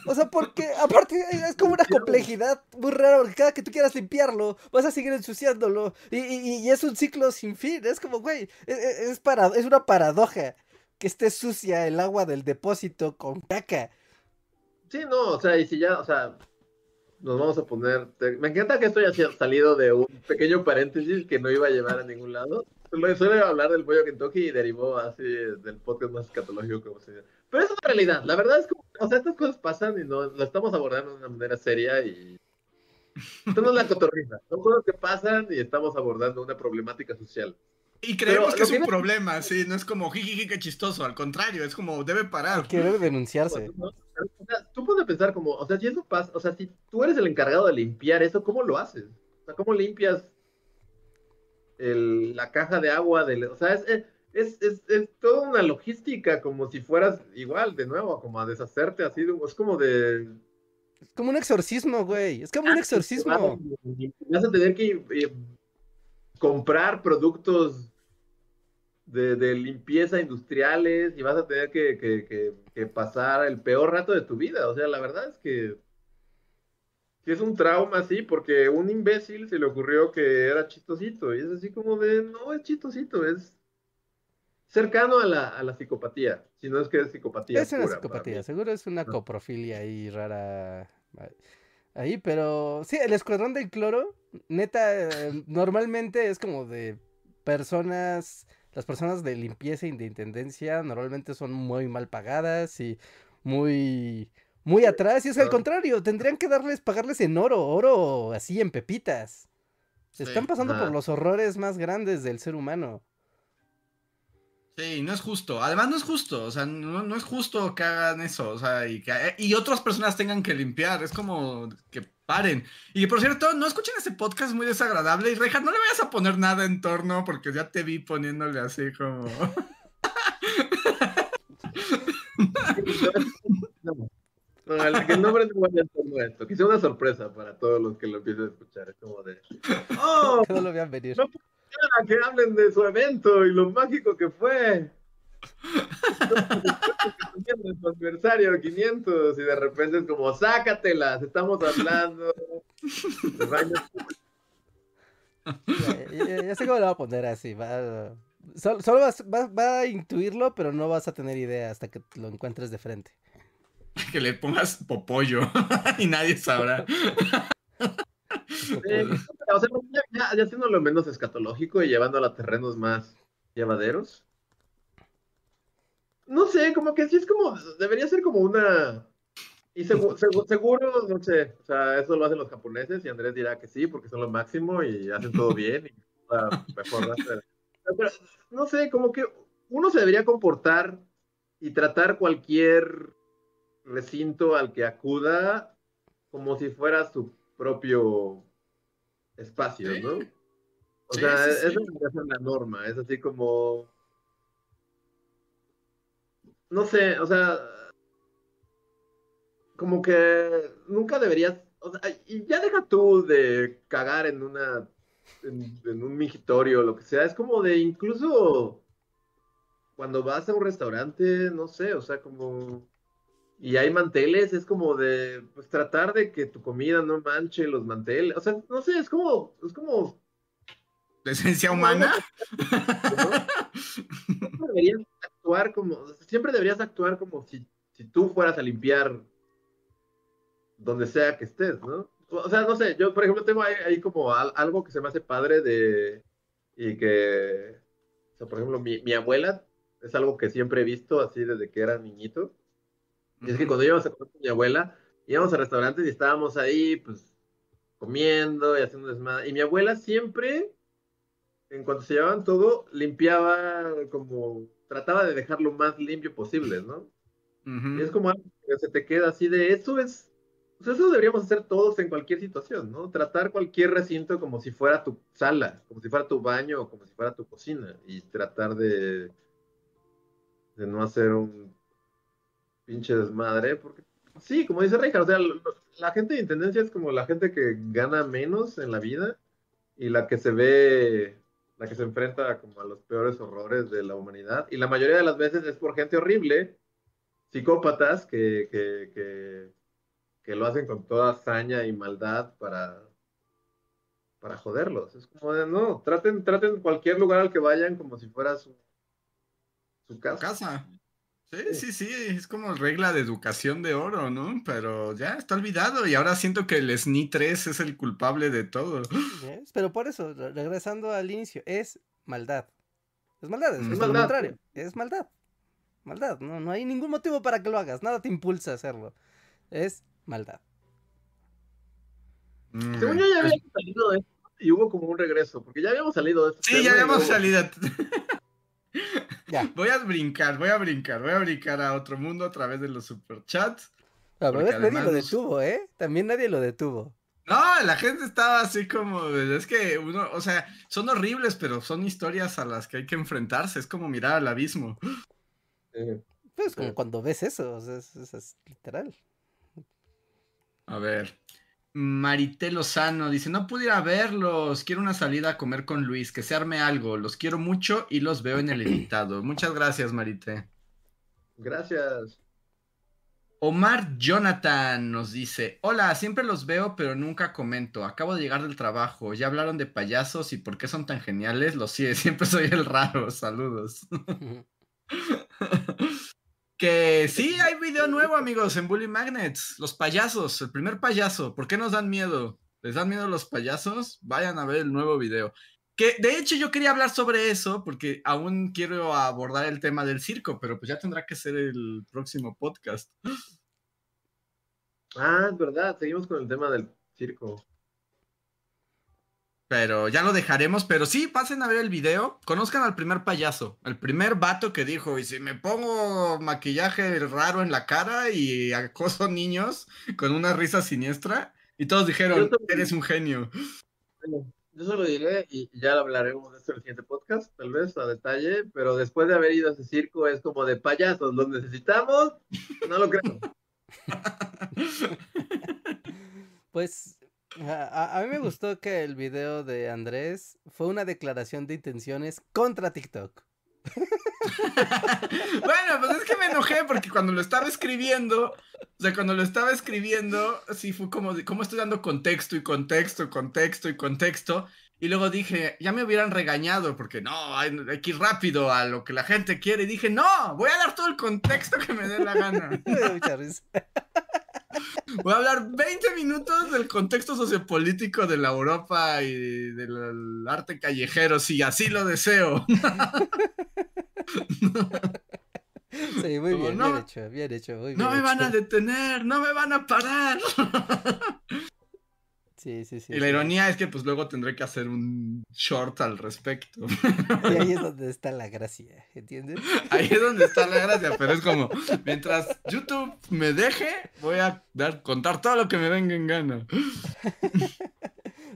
O sea, porque aparte es como una complejidad muy rara, porque cada que tú quieras limpiarlo, vas a seguir ensuciándolo. Y, y, y es un ciclo sin fin. Es como, güey, es, es, para, es una paradoja que esté sucia el agua del depósito con caca. Sí, no, o sea, y si ya, o sea, nos vamos a poner. Me encanta que esto ya haya salido de un pequeño paréntesis que no iba a llevar a ningún lado. Suele hablar del pollo Kentucky y derivó así del podcast más escatológico como se dice. Pero es una realidad, la verdad es que, o sea, estas cosas pasan y no, lo estamos abordando de una manera seria y. Esto no es la cotorriza, son cosas que pasan y estamos abordando una problemática social. Y creemos Pero, que es un que... problema, sí, no es como jijiji, qué chistoso, al contrario, es como debe parar. Que debe denunciarse. O sea, tú puedes pensar como, o sea, si eso pasa, o sea, si tú eres el encargado de limpiar eso, ¿cómo lo haces? O sea, ¿cómo limpias el, la caja de agua? Del, o sea, es, es, es, es, toda una logística, como si fueras igual, de nuevo, como a deshacerte así, es como de... Es como un exorcismo, güey, es como un exorcismo. Vas a tener que comprar productos de, limpieza industriales y vas a tener que, pasar el peor rato de tu vida. O sea, la verdad es que, es un trauma así, porque un imbécil se le ocurrió que era chistosito. Y es así como de, no es chistosito, es cercano a la, a la psicopatía. Si no es que es psicopatía. Es una psicopatía, seguro es una coprofilia ahí rara. Ahí, pero sí, el escuadrón del cloro, neta, normalmente es como de personas las personas de limpieza y de intendencia normalmente son muy mal pagadas y muy muy atrás y es al contrario, tendrían que darles pagarles en oro, oro así en pepitas. Se están pasando por los horrores más grandes del ser humano. Sí, no es justo. Además, no es justo. O sea, no, es justo que hagan eso. O sea, y que y otras personas tengan que limpiar. Es como que paren. Y por cierto, no escuchen ese podcast muy desagradable. Y Reja, no le vayas a poner nada en torno porque ya te vi poniéndole así como. No, el, el nombre no vaya a esto. Que sea una sorpresa para todos los que lo empiecen a escuchar. Es como de. ¡Oh! Que no lo vean venir. No que hablen de su evento y lo mágico que fue. en su aniversario 500 y de repente es como, sácatelas, estamos hablando. ya, sé cómo lo va a poner así. Va, solo, vas, va, a intuirlo, pero no vas a tener idea hasta que lo encuentres de frente. Que le pongas popollo y nadie sabrá. o sea, ya, ya siendo lo menos escatológico y llevándolo a terrenos más llevaderos. No sé, como que sí es como, debería ser como una... Y seguro, no sé, o sea, eso lo hacen los japoneses y Andrés dirá que sí, porque son lo máximo y hacen todo bien y mejor. Pero, no sé, como que uno se debería comportar y tratar cualquier recinto al que acuda como si fuera su propio espacio, ¿no? O sea, eso es la norma, es así como... No sé, o sea, como que nunca deberías, o sea, y ya deja tú de cagar en una, en, en un mingitorio o lo que sea, es como de incluso cuando vas a un restaurante, no sé, o sea, como y hay manteles, es como de, pues tratar de que tu comida no manche los manteles, o sea, no sé, es como, es como... ¿De esencia humana? Siempre deberías actuar como, siempre deberías actuar como si, si tú fueras a limpiar donde sea que estés, ¿no? O sea, no sé, yo por ejemplo tengo ahí, como algo que se me hace padre de, y que, o sea, por ejemplo, mi, mi abuela es algo que siempre he visto así desde que era niñito y es que cuando íbamos a comer con mi abuela, íbamos a restaurantes y estábamos ahí, pues, comiendo y haciendo desmadre. Y mi abuela siempre, en cuanto se llevaban todo, limpiaba como, trataba de dejar lo más limpio posible, ¿no? Y es como algo que se te queda así de, eso es, pues eso deberíamos hacer todos en cualquier situación, ¿no? Tratar cualquier recinto como si fuera tu sala, como si fuera tu baño como si fuera tu cocina y tratar de, de no hacer un pinche desmadre, porque sí, como dice Reija, o sea, la gente de intendencia es como la gente que gana menos en la vida y la que se ve, la que se enfrenta como a los peores horrores de la humanidad. Y la mayoría de las veces es por gente horrible, psicópatas que, que, que, que lo hacen con toda hazaña y maldad para, para joderlos. Es como de, no, traten, traten cualquier lugar al que vayan como si fuera su, su casa. Sí, sí, sí, es como regla de educación de oro, ¿no? Pero ya está olvidado y ahora siento que el SNI 3 es el culpable de todo. Pero por eso, regresando al inicio, es maldad. Es maldad, es, es lo contrario, es maldad. Maldad, no, no hay ningún motivo para que lo hagas, nada te impulsa a hacerlo. Es maldad. Mm, Según yo ya había salido de esto y hubo como un regreso, porque ya habíamos salido de esto. Sí, ya habíamos salido. Voy a brincar, voy a brincar, voy a brincar a otro mundo a través de los superchats. A ver, nadie lo detuvo, ¿eh? También nadie lo detuvo. No, la gente estaba así como, es que uno, o sea, son horribles, pero son historias a las que hay que enfrentarse, es como mirar al abismo. Pues como cuando ves eso, es, literal. A ver, Marité Lozano dice, no pude ir a verlos, quiero una salida a comer con Luis, que se arme algo, los quiero mucho y los veo en el editado. Muchas gracias, Marité. Gracias. Omar Jonathan nos dice, hola, siempre los veo pero nunca comento, acabo de llegar del trabajo, ya hablaron de payasos y por qué son tan geniales, los sí, siempre soy el raro, saludos. que sí, hay video nuevo amigos en Bully Magnets, los payasos, el primer payaso, ¿por qué nos dan miedo? ¿Les dan miedo los payasos? Vayan a ver el nuevo video. Que de hecho yo quería hablar sobre eso porque aún quiero abordar el tema del circo, pero pues ya tendrá que ser el próximo podcast. Ah, es verdad, seguimos con el tema del circo. Pero ya lo dejaremos, pero sí, pasen a ver el video, conozcan al primer payaso, el primer vato que dijo, y si me pongo maquillaje raro en la cara y acoso niños con una risa siniestra, y todos dijeron, eres un genio. Yo solo diré, y ya lo hablaremos de esto en el siguiente podcast, tal vez a detalle, pero después de haber ido a ese circo es como de payasos, ¿los necesitamos? No lo creo. pues a, a, mí me gustó que el video de Andrés fue una declaración de intenciones contra TikTok. bueno, pues es que me enojé porque cuando lo estaba escribiendo, o sea, cuando lo estaba escribiendo, sí fue como, como estoy dando contexto y contexto contexto y contexto. Y luego dije, ya me hubieran regañado porque no, hay, que ir rápido a lo que la gente quiere. Y dije, no, voy a dar todo el contexto que me dé la gana. Voy a hablar 20 minutos del contexto sociopolítico de la Europa y del arte callejero, si así lo deseo. Sí, muy bien, bien hecho, bien hecho. no me van a detener, no me van a parar. Sí, sí, sí. Y la ironía es que pues luego tendré que hacer un short al respecto. Y ahí es donde está la gracia, ¿entiendes? Ahí es donde está la gracia, pero es como, mientras YouTube me deje, voy a dar, contar todo lo que me venga en gana.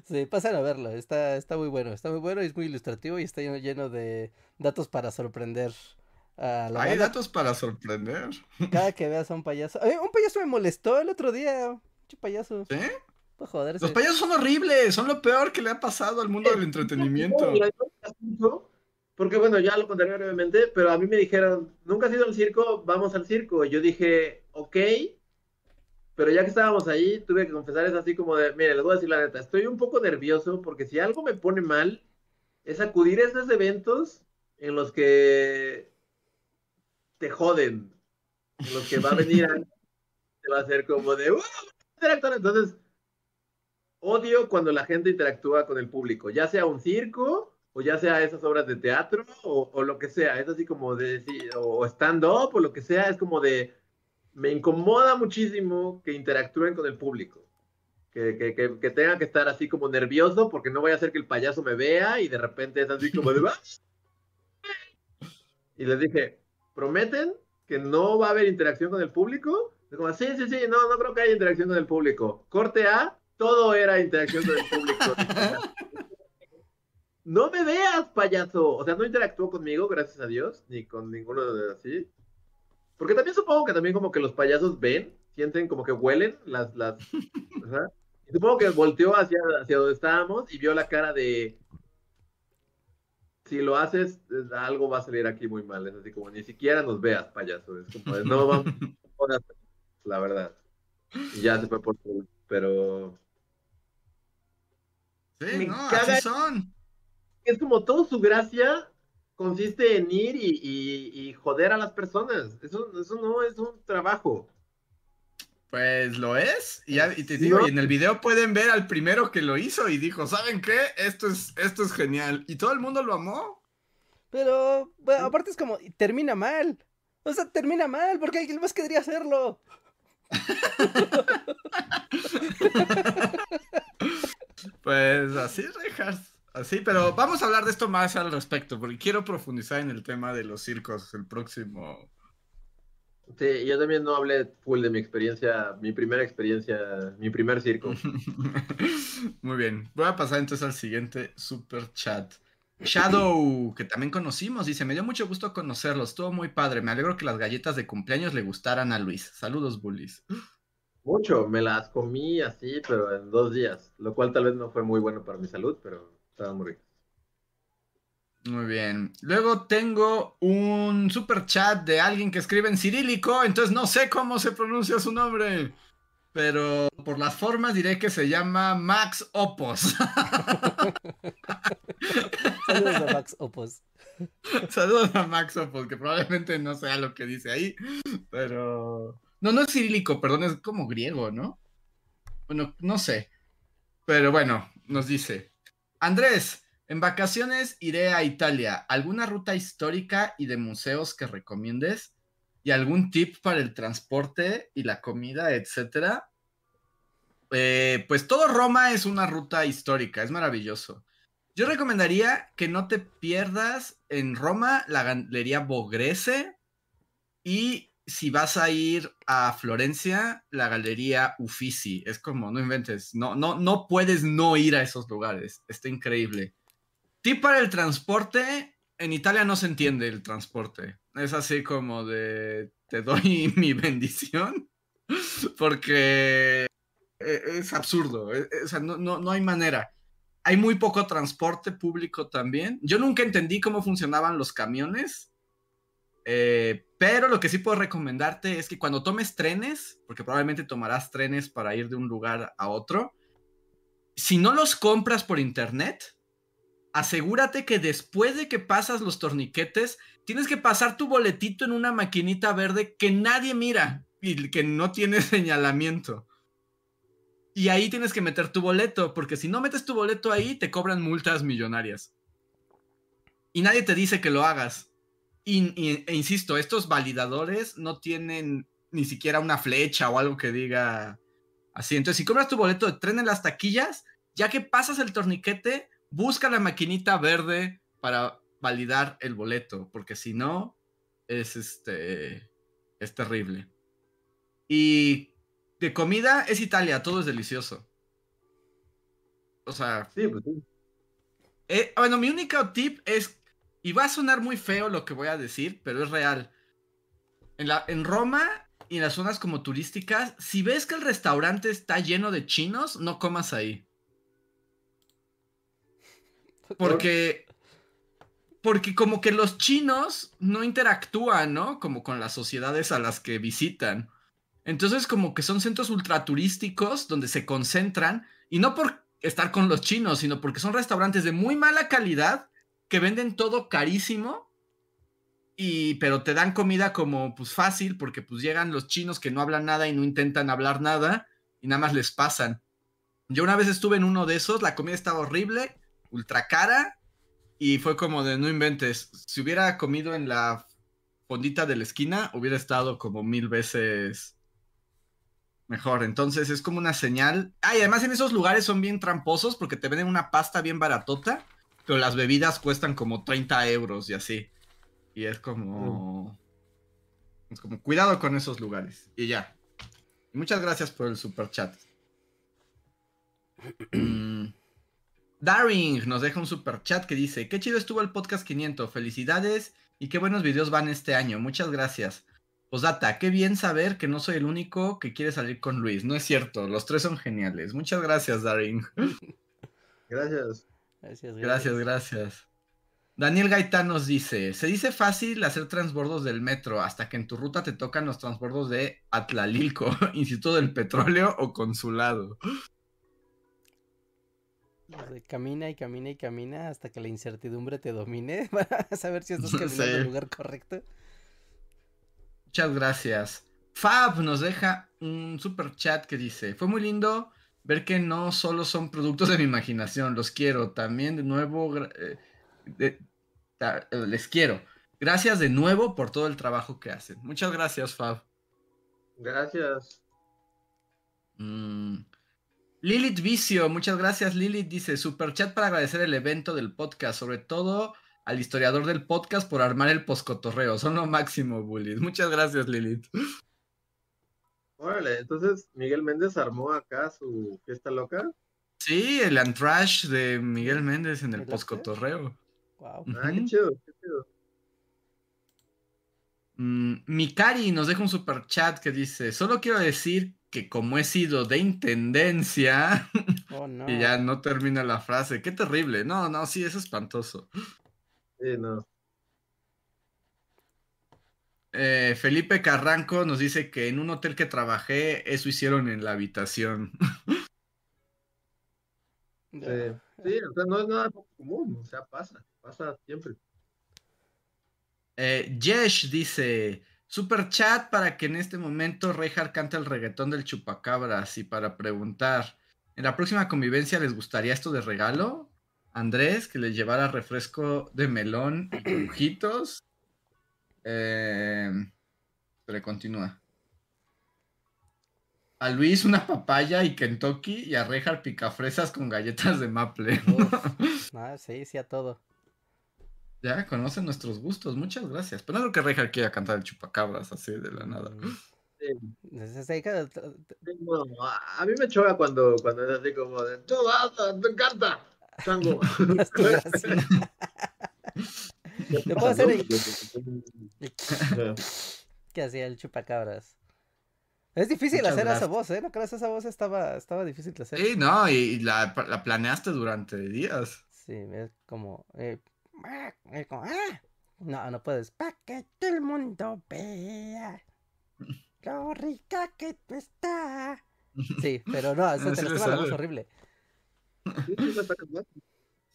Sí, pasen a verlo, está, está muy bueno, está muy bueno y es muy ilustrativo y está lleno, de datos para sorprender. A la Hay datos para sorprender. Cada que veas a un payaso. un payaso me molestó el otro día. Un payaso. ¿Sí? Los payasos son horribles, son lo peor que le ha pasado al mundo del entretenimiento. Porque bueno, ya lo contaré brevemente, pero a mí me dijeron, nunca has ido al circo, vamos al circo. Y yo dije, ok, pero ya que estábamos ahí, tuve que confesar, es así como de, mire, les voy a decir la neta, estoy un poco nervioso porque si algo me pone mal, es acudir a esos eventos en los que te joden, en los que va a venir, te va a hacer como de, ¡Uh! Entonces, odio cuando la gente interactúa con el público, ya sea un circo o ya sea esas obras de teatro o, lo que sea, es así como de, o stand-up o lo que sea, es como de, me incomoda muchísimo que interactúen con el público. Que, que, que, tenga que estar así como nervioso porque no voy a hacer que el payaso me vea y de repente es así como de... y les dije, ¿prometen que no va a haber interacción con el público? como, sí, sí, sí, no, no creo que haya interacción con el público. Corte A, todo era interacción con el público. no me veas, payaso. O sea, no interactuó conmigo, gracias a Dios, ni con ninguno de así. Porque también supongo que también como que los payasos ven, sienten como que huelen las, las, Y supongo que volteó hacia, hacia donde estábamos y vio la cara de, si lo haces, algo va a salir aquí muy mal. Es así como, ni siquiera nos veas, payaso. Es como, no vamos, la verdad. Y ya se fue por pero Sí, no, así son. Es como todo su gracia consiste en ir y, joder a las personas. Eso, eso no es un trabajo. Pues lo es. Y, te digo, y en el video pueden ver al primero que lo hizo y dijo, ¿saben qué? Esto es, esto es genial. Y todo el mundo lo amó. Pero, aparte es como, termina mal. O sea, termina mal, porque alguien más querría hacerlo. Pues así, Rejas. Así, pero vamos a hablar de esto más al respecto, porque quiero profundizar en el tema de los circos el próximo. Sí, yo también no hablé full de mi experiencia, mi primera experiencia, mi primer circo. Muy bien, voy a pasar entonces al siguiente super chat. Shadow, que también conocimos, dice, me dio mucho gusto conocerlos, estuvo muy padre, me alegro que las galletas de cumpleaños le gustaran a Luis. Saludos, bullies. Mucho, me las comí así, pero en dos días, lo cual tal vez no fue muy bueno para mi salud, pero estaban muy ricas. Muy bien. Luego tengo un super chat de alguien que escribe en cirílico, entonces no sé cómo se pronuncia su nombre. Pero por las formas diré que se llama Max Opos. Saludos a Max Opos. Saludos a Max Opos, que probablemente no sea lo que dice ahí. Pero. No, no es cirílico, perdón, es como griego, ¿no? Bueno, no sé. Pero bueno, nos dice. Andrés, en vacaciones iré a Italia. ¿Alguna ruta histórica y de museos que recomiendes? ¿Y algún tip para el transporte y la comida, etcétera? Eh, pues todo Roma es una ruta histórica, es maravilloso. Yo recomendaría que no te pierdas en Roma la galería Bogrese y si vas a ir a Florencia, la galería Uffizi. Es como, no inventes, no, no, no puedes no ir a esos lugares. Está increíble. Tip para el transporte, en Italia no se entiende el transporte. Es así como de, te doy mi bendición, porque e, es absurdo, e, e, o sea, no, no, hay manera. Hay muy poco transporte público también. Yo nunca entendí cómo funcionaban los camiones, eh, pero lo que sí puedo recomendarte es que cuando tomes trenes, porque probablemente tomarás trenes para ir de un lugar a otro, si no los compras por internet, asegúrate que después de que pasas los torniquetes, tienes que pasar tu boletito en una maquinita verde que nadie mira y que no tiene señalamiento. Y ahí tienes que meter tu boleto, porque si no metes tu boleto ahí, te cobran multas millonarias. Y nadie te dice que lo hagas. E insisto, estos validadores no tienen ni siquiera una flecha o algo que diga así. Entonces, si compras tu boleto de tren en las taquillas, ya que pasas el torniquete, busca la maquinita verde para validar el boleto, porque si no, es este, es terrible. Y de comida es Italia, todo es delicioso. O sea, sí, pues sí. Eh, bueno, mi único tip es, y va a sonar muy feo lo que voy a decir, pero es real. En, la, en Roma y en las zonas como turísticas, si ves que el restaurante está lleno de chinos, no comas ahí. Porque. Porque como que los chinos no interactúan, ¿no? Como con las sociedades a las que visitan. Entonces, como que son centros ultraturísticos donde se concentran. Y no por estar con los chinos, sino porque son restaurantes de muy mala calidad que venden todo carísimo. Y, pero te dan comida como pues fácil, porque pues llegan los chinos que no hablan nada y no intentan hablar nada y nada más les pasan. Yo una vez estuve en uno de esos, la comida estaba horrible ultra cara y fue como de no inventes. Si hubiera comido en la fondita de la esquina, hubiera estado como mil veces mejor. Entonces es como una señal. Ah, además en esos lugares son bien tramposos porque te venden una pasta bien baratota, pero las bebidas cuestan como 30 euros y así. Y es como. Es como cuidado con esos lugares. Y ya. Muchas gracias por el super chat. Mm. Daring nos deja un super chat que dice: Qué chido estuvo el podcast 500. Felicidades y qué buenos videos van este año. Muchas gracias. Posdata, qué bien saber que no soy el único que quiere salir con Luis. No es cierto, los tres son geniales. Muchas gracias, Daring. Gracias. Gracias, gracias. Gracias, Daniel Gaitán nos dice: Se dice fácil hacer transbordos del metro hasta que en tu ruta te tocan los transbordos de Atlalilco, Instituto del Petróleo o Consulado camina y camina y camina hasta que la incertidumbre te domine para saber si estás caminando en el lugar correcto. Muchas gracias. Fab nos deja un super chat que dice: Fue muy lindo ver que no solo son productos de mi imaginación, los quiero. También de nuevo, eh, eh, les quiero. Gracias de nuevo por todo el trabajo que hacen. Muchas gracias, Fab. Gracias. Mm. Lilith Vicio, muchas gracias Lilith, dice, super chat para agradecer el evento del podcast, sobre todo al historiador del podcast por armar el poscotorreo, son lo máximo, bullies. Muchas gracias Lilith. Órale, entonces Miguel Méndez armó acá su fiesta loca. Sí, el antrash de Miguel Méndez en el poscotorreo. Wow. Ah, qué chido, qué chido. Mm, Mikari nos deja un super chat que dice: Solo quiero decir que como he sido de intendencia, Oh, no. y ya no termina la frase. Qué terrible. No, no, sí, es espantoso. Sí, no. Eh, Felipe Carranco nos dice que en un hotel que trabajé, eso hicieron en la habitación. Sí, sí, o sea, no es nada poco común, o sea, pasa, pasa siempre. Eh, Yesh dice: Super chat para que en este momento Reinhardt cante el reggaetón del chupacabras y para preguntar: ¿en la próxima convivencia les gustaría esto de regalo? Andrés, que les llevara refresco de melón y crujitos. Eh, pero continúa. A Luis una papaya y Kentucky y a Reinhardt picafresas con galletas de maple. Uf, no, sí, sí a todo. Ya conocen nuestros gustos, muchas gracias. Pero no creo que Reinhardt quiera cantar el chupacabras así de la nada. Mm, Sí, no, a, mí me choca cuando, cuando es así como de, tú vas, te encanta, chango. puedo hacer que hacía el chupacabras. Es difícil Muchas hacer esa voz, ¿eh? ¿No crees? Esa voz estaba, estaba difícil de hacer. Sí, no, y, y la, la planeaste durante días. Sí, es como. eh, ah, es como, ah. No, no puedes. Pa' que todo el mundo vea lo rica que tú estás. Sí, pero no, se te sí la voz horrible. Sí,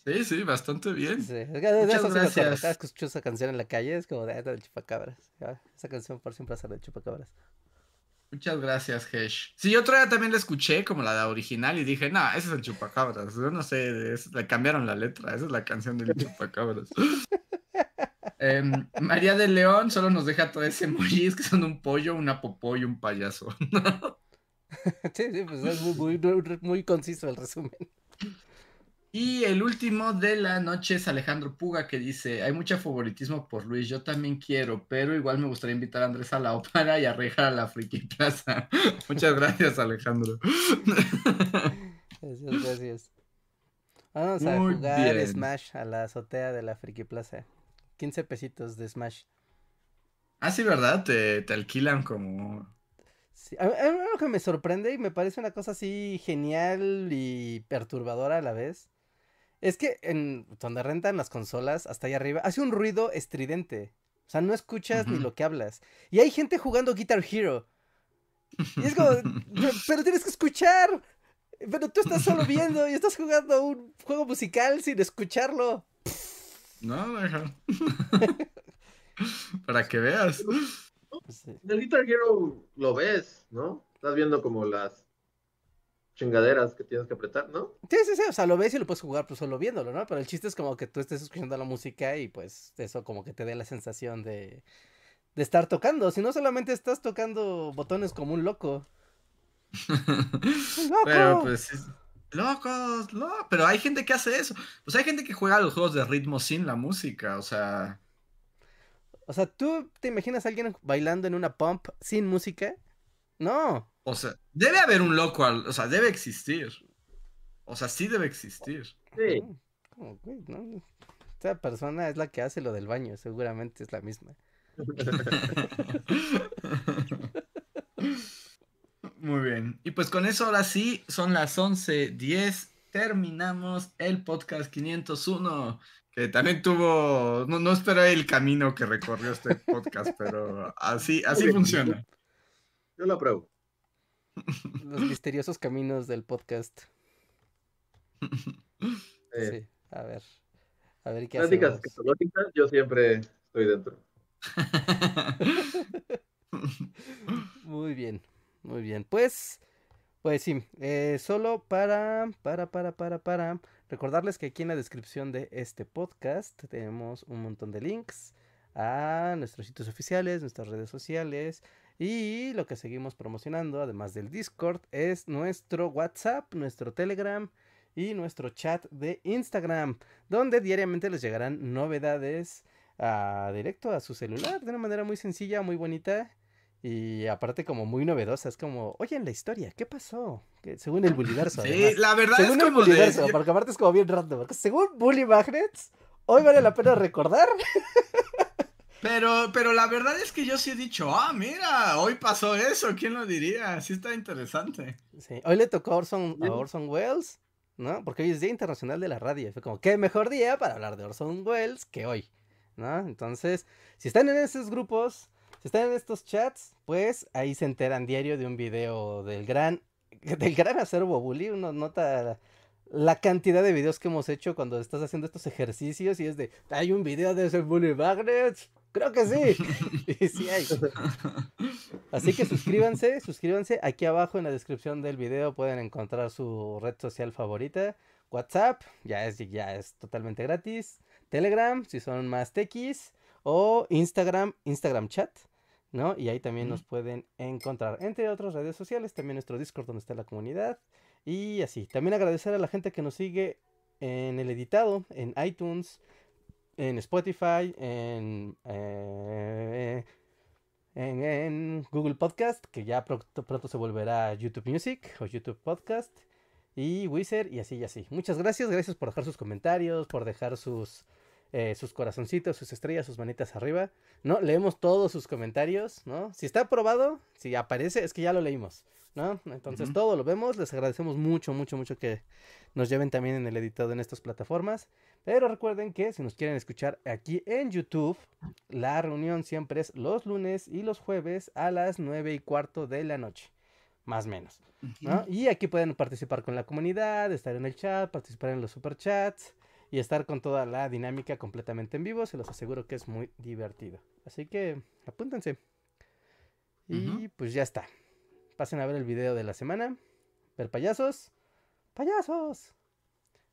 sí. Sí, bastante bien. Sí, es que de Muchas eso gracias. Cada vez que escucho esa canción en la calle es como de, ah, del chupacabras. Ya, Esa canción por siempre hace del chupacabras. Muchas gracias, Hesh. Sí, yo otra vez también la escuché como la de original y dije, no, ese es el chupacabras. Yo no sé, es- le cambiaron la letra, esa es la canción del chupacabras. Em, María de León solo nos deja tres emojis que son un pollo, una popó y un payaso. sí, sí, pues es muy, muy, muy conciso el resumen. Y el último de la noche es Alejandro Puga que dice, hay mucho favoritismo por Luis, yo también quiero, pero igual me gustaría invitar a Andrés a la ópera y a Rejar a la Friki Plaza. Muchas gracias Alejandro. Gracias, gracias. Vamos a Muy jugar bien. Smash a la azotea de la Friki Plaza. 15 pesitos de Smash. ah, sí, ¿verdad? Te, te alquilan como... Sí, a- a mí lo que me sorprende y me parece una cosa así genial y perturbadora a la vez es que en donde rentan las consolas hasta allá arriba hace un ruido estridente. O sea, no escuchas ni lo que hablas. Y hay gente jugando Guitar Hero. Y es como, "Pero- tienes que escuchar. Pero tú estás solo viendo y estás jugando un juego musical sin escucharlo. No, deja. Para que veas. Pues, sí. En el Guitar Hero lo ves, ¿no? Estás viendo como las chingaderas que tienes que apretar, ¿no? Sí, sí, sí, o sea, lo ves y lo puedes jugar pues solo viéndolo, ¿no? Pero el chiste es como que tú estés escuchando la música y pues eso como que te dé la sensación de, de estar tocando, si no solamente estás tocando botones como un loco. ¡Loco! Pero pues... es- Locos, no, pero hay gente que hace eso. Pues hay gente que juega los juegos de ritmo sin la música, o sea... O sea, ¿tú te imaginas a alguien bailando en una pump sin música? No. O sea, debe haber un loco, al- o sea, debe existir. O sea, sí debe existir. Sí. Güey, no. Esa persona es la que hace lo del baño, seguramente es la misma. Muy bien. Y pues con eso ahora sí, son las 11.10. Terminamos el podcast 501, que también tuvo, no, no esperé el camino que recorrió este podcast, pero así, así funciona. Yo lo apruebo. Los misteriosos caminos del podcast. Eh, Sí, a ver. A ver qué Pláticas hacemos. escatológicas, yo siempre estoy dentro. Muy bien, muy bien. Pues, pues sí, eh, solo para, para, para, para, para recordarles que aquí en la descripción de este podcast tenemos un montón de links a nuestros sitios oficiales, nuestras redes sociales y lo que seguimos promocionando, además del Discord, es nuestro WhatsApp, nuestro Telegram y nuestro chat de Instagram, donde diariamente les llegarán novedades a directo a su celular de una manera muy sencilla, muy bonita y aparte como muy novedosa. Es como, oye, en la historia, ¿qué pasó? Que según el Bulliverso. Sí, además. la verdad Según es el de... Bulliverso, porque aparte es como bien random. Porque según Bully Magnets, hoy vale la pena recordar Pero, pero la verdad es que yo sí he dicho, ah, mira, hoy pasó eso, ¿quién lo diría? Sí está interesante. Sí, hoy le tocó a Orson, a Orson Welles, ¿no? Porque hoy es Día Internacional de la Radio. Fue como, ¿qué mejor día para hablar de Orson Welles que hoy? ¿No? Entonces, si están en esos grupos, si están en estos chats, pues ahí se enteran diario de un video del gran, del gran acervo bully, uno nota la cantidad de videos que hemos hecho cuando estás haciendo estos ejercicios y es de, hay un video de ese bully magnet, creo que sí, sí hay. Así que suscríbanse, suscríbanse, aquí abajo en la descripción del video pueden encontrar su red social favorita, WhatsApp, ya es, ya es totalmente gratis, Telegram, si son más techis, o Instagram, Instagram chat. ¿no? Y ahí también nos pueden encontrar, entre otras redes sociales, también nuestro Discord donde está la comunidad. Y así, también agradecer a la gente que nos sigue en el editado, en iTunes, en Spotify, en, eh, en, Google Podcast, que ya pronto, pronto, se volverá YouTube Music o YouTube Podcast, y Wizard, y así y así. Muchas gracias, gracias por dejar sus comentarios, por dejar sus, eh, sus corazoncitos, sus estrellas, sus manitas arriba, ¿no? Leemos todos sus comentarios, ¿no? Si está aprobado, si aparece, es que ya lo leímos. ¿no? Entonces todo lo vemos, les agradecemos mucho, mucho, mucho que nos lleven también en el editado en estas plataformas. Pero recuerden que si nos quieren escuchar aquí en YouTube, la reunión siempre es los lunes y los jueves a las nueve y cuarto de la noche, más o menos. Y aquí pueden participar con la comunidad, estar en el chat, participar en los superchats y estar con toda la dinámica completamente en vivo. Se los aseguro que es muy divertido. Así que apúntense. Y pues ya está. Pasen a ver el video de la semana. Ver payasos. Payasos.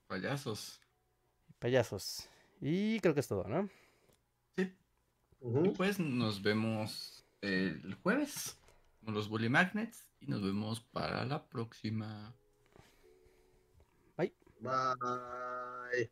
Payasos. Payasos. Y creo que es todo, ¿no? Sí. pues nos vemos el jueves con los Bully Magnets y nos vemos para la próxima. Bye. Bye.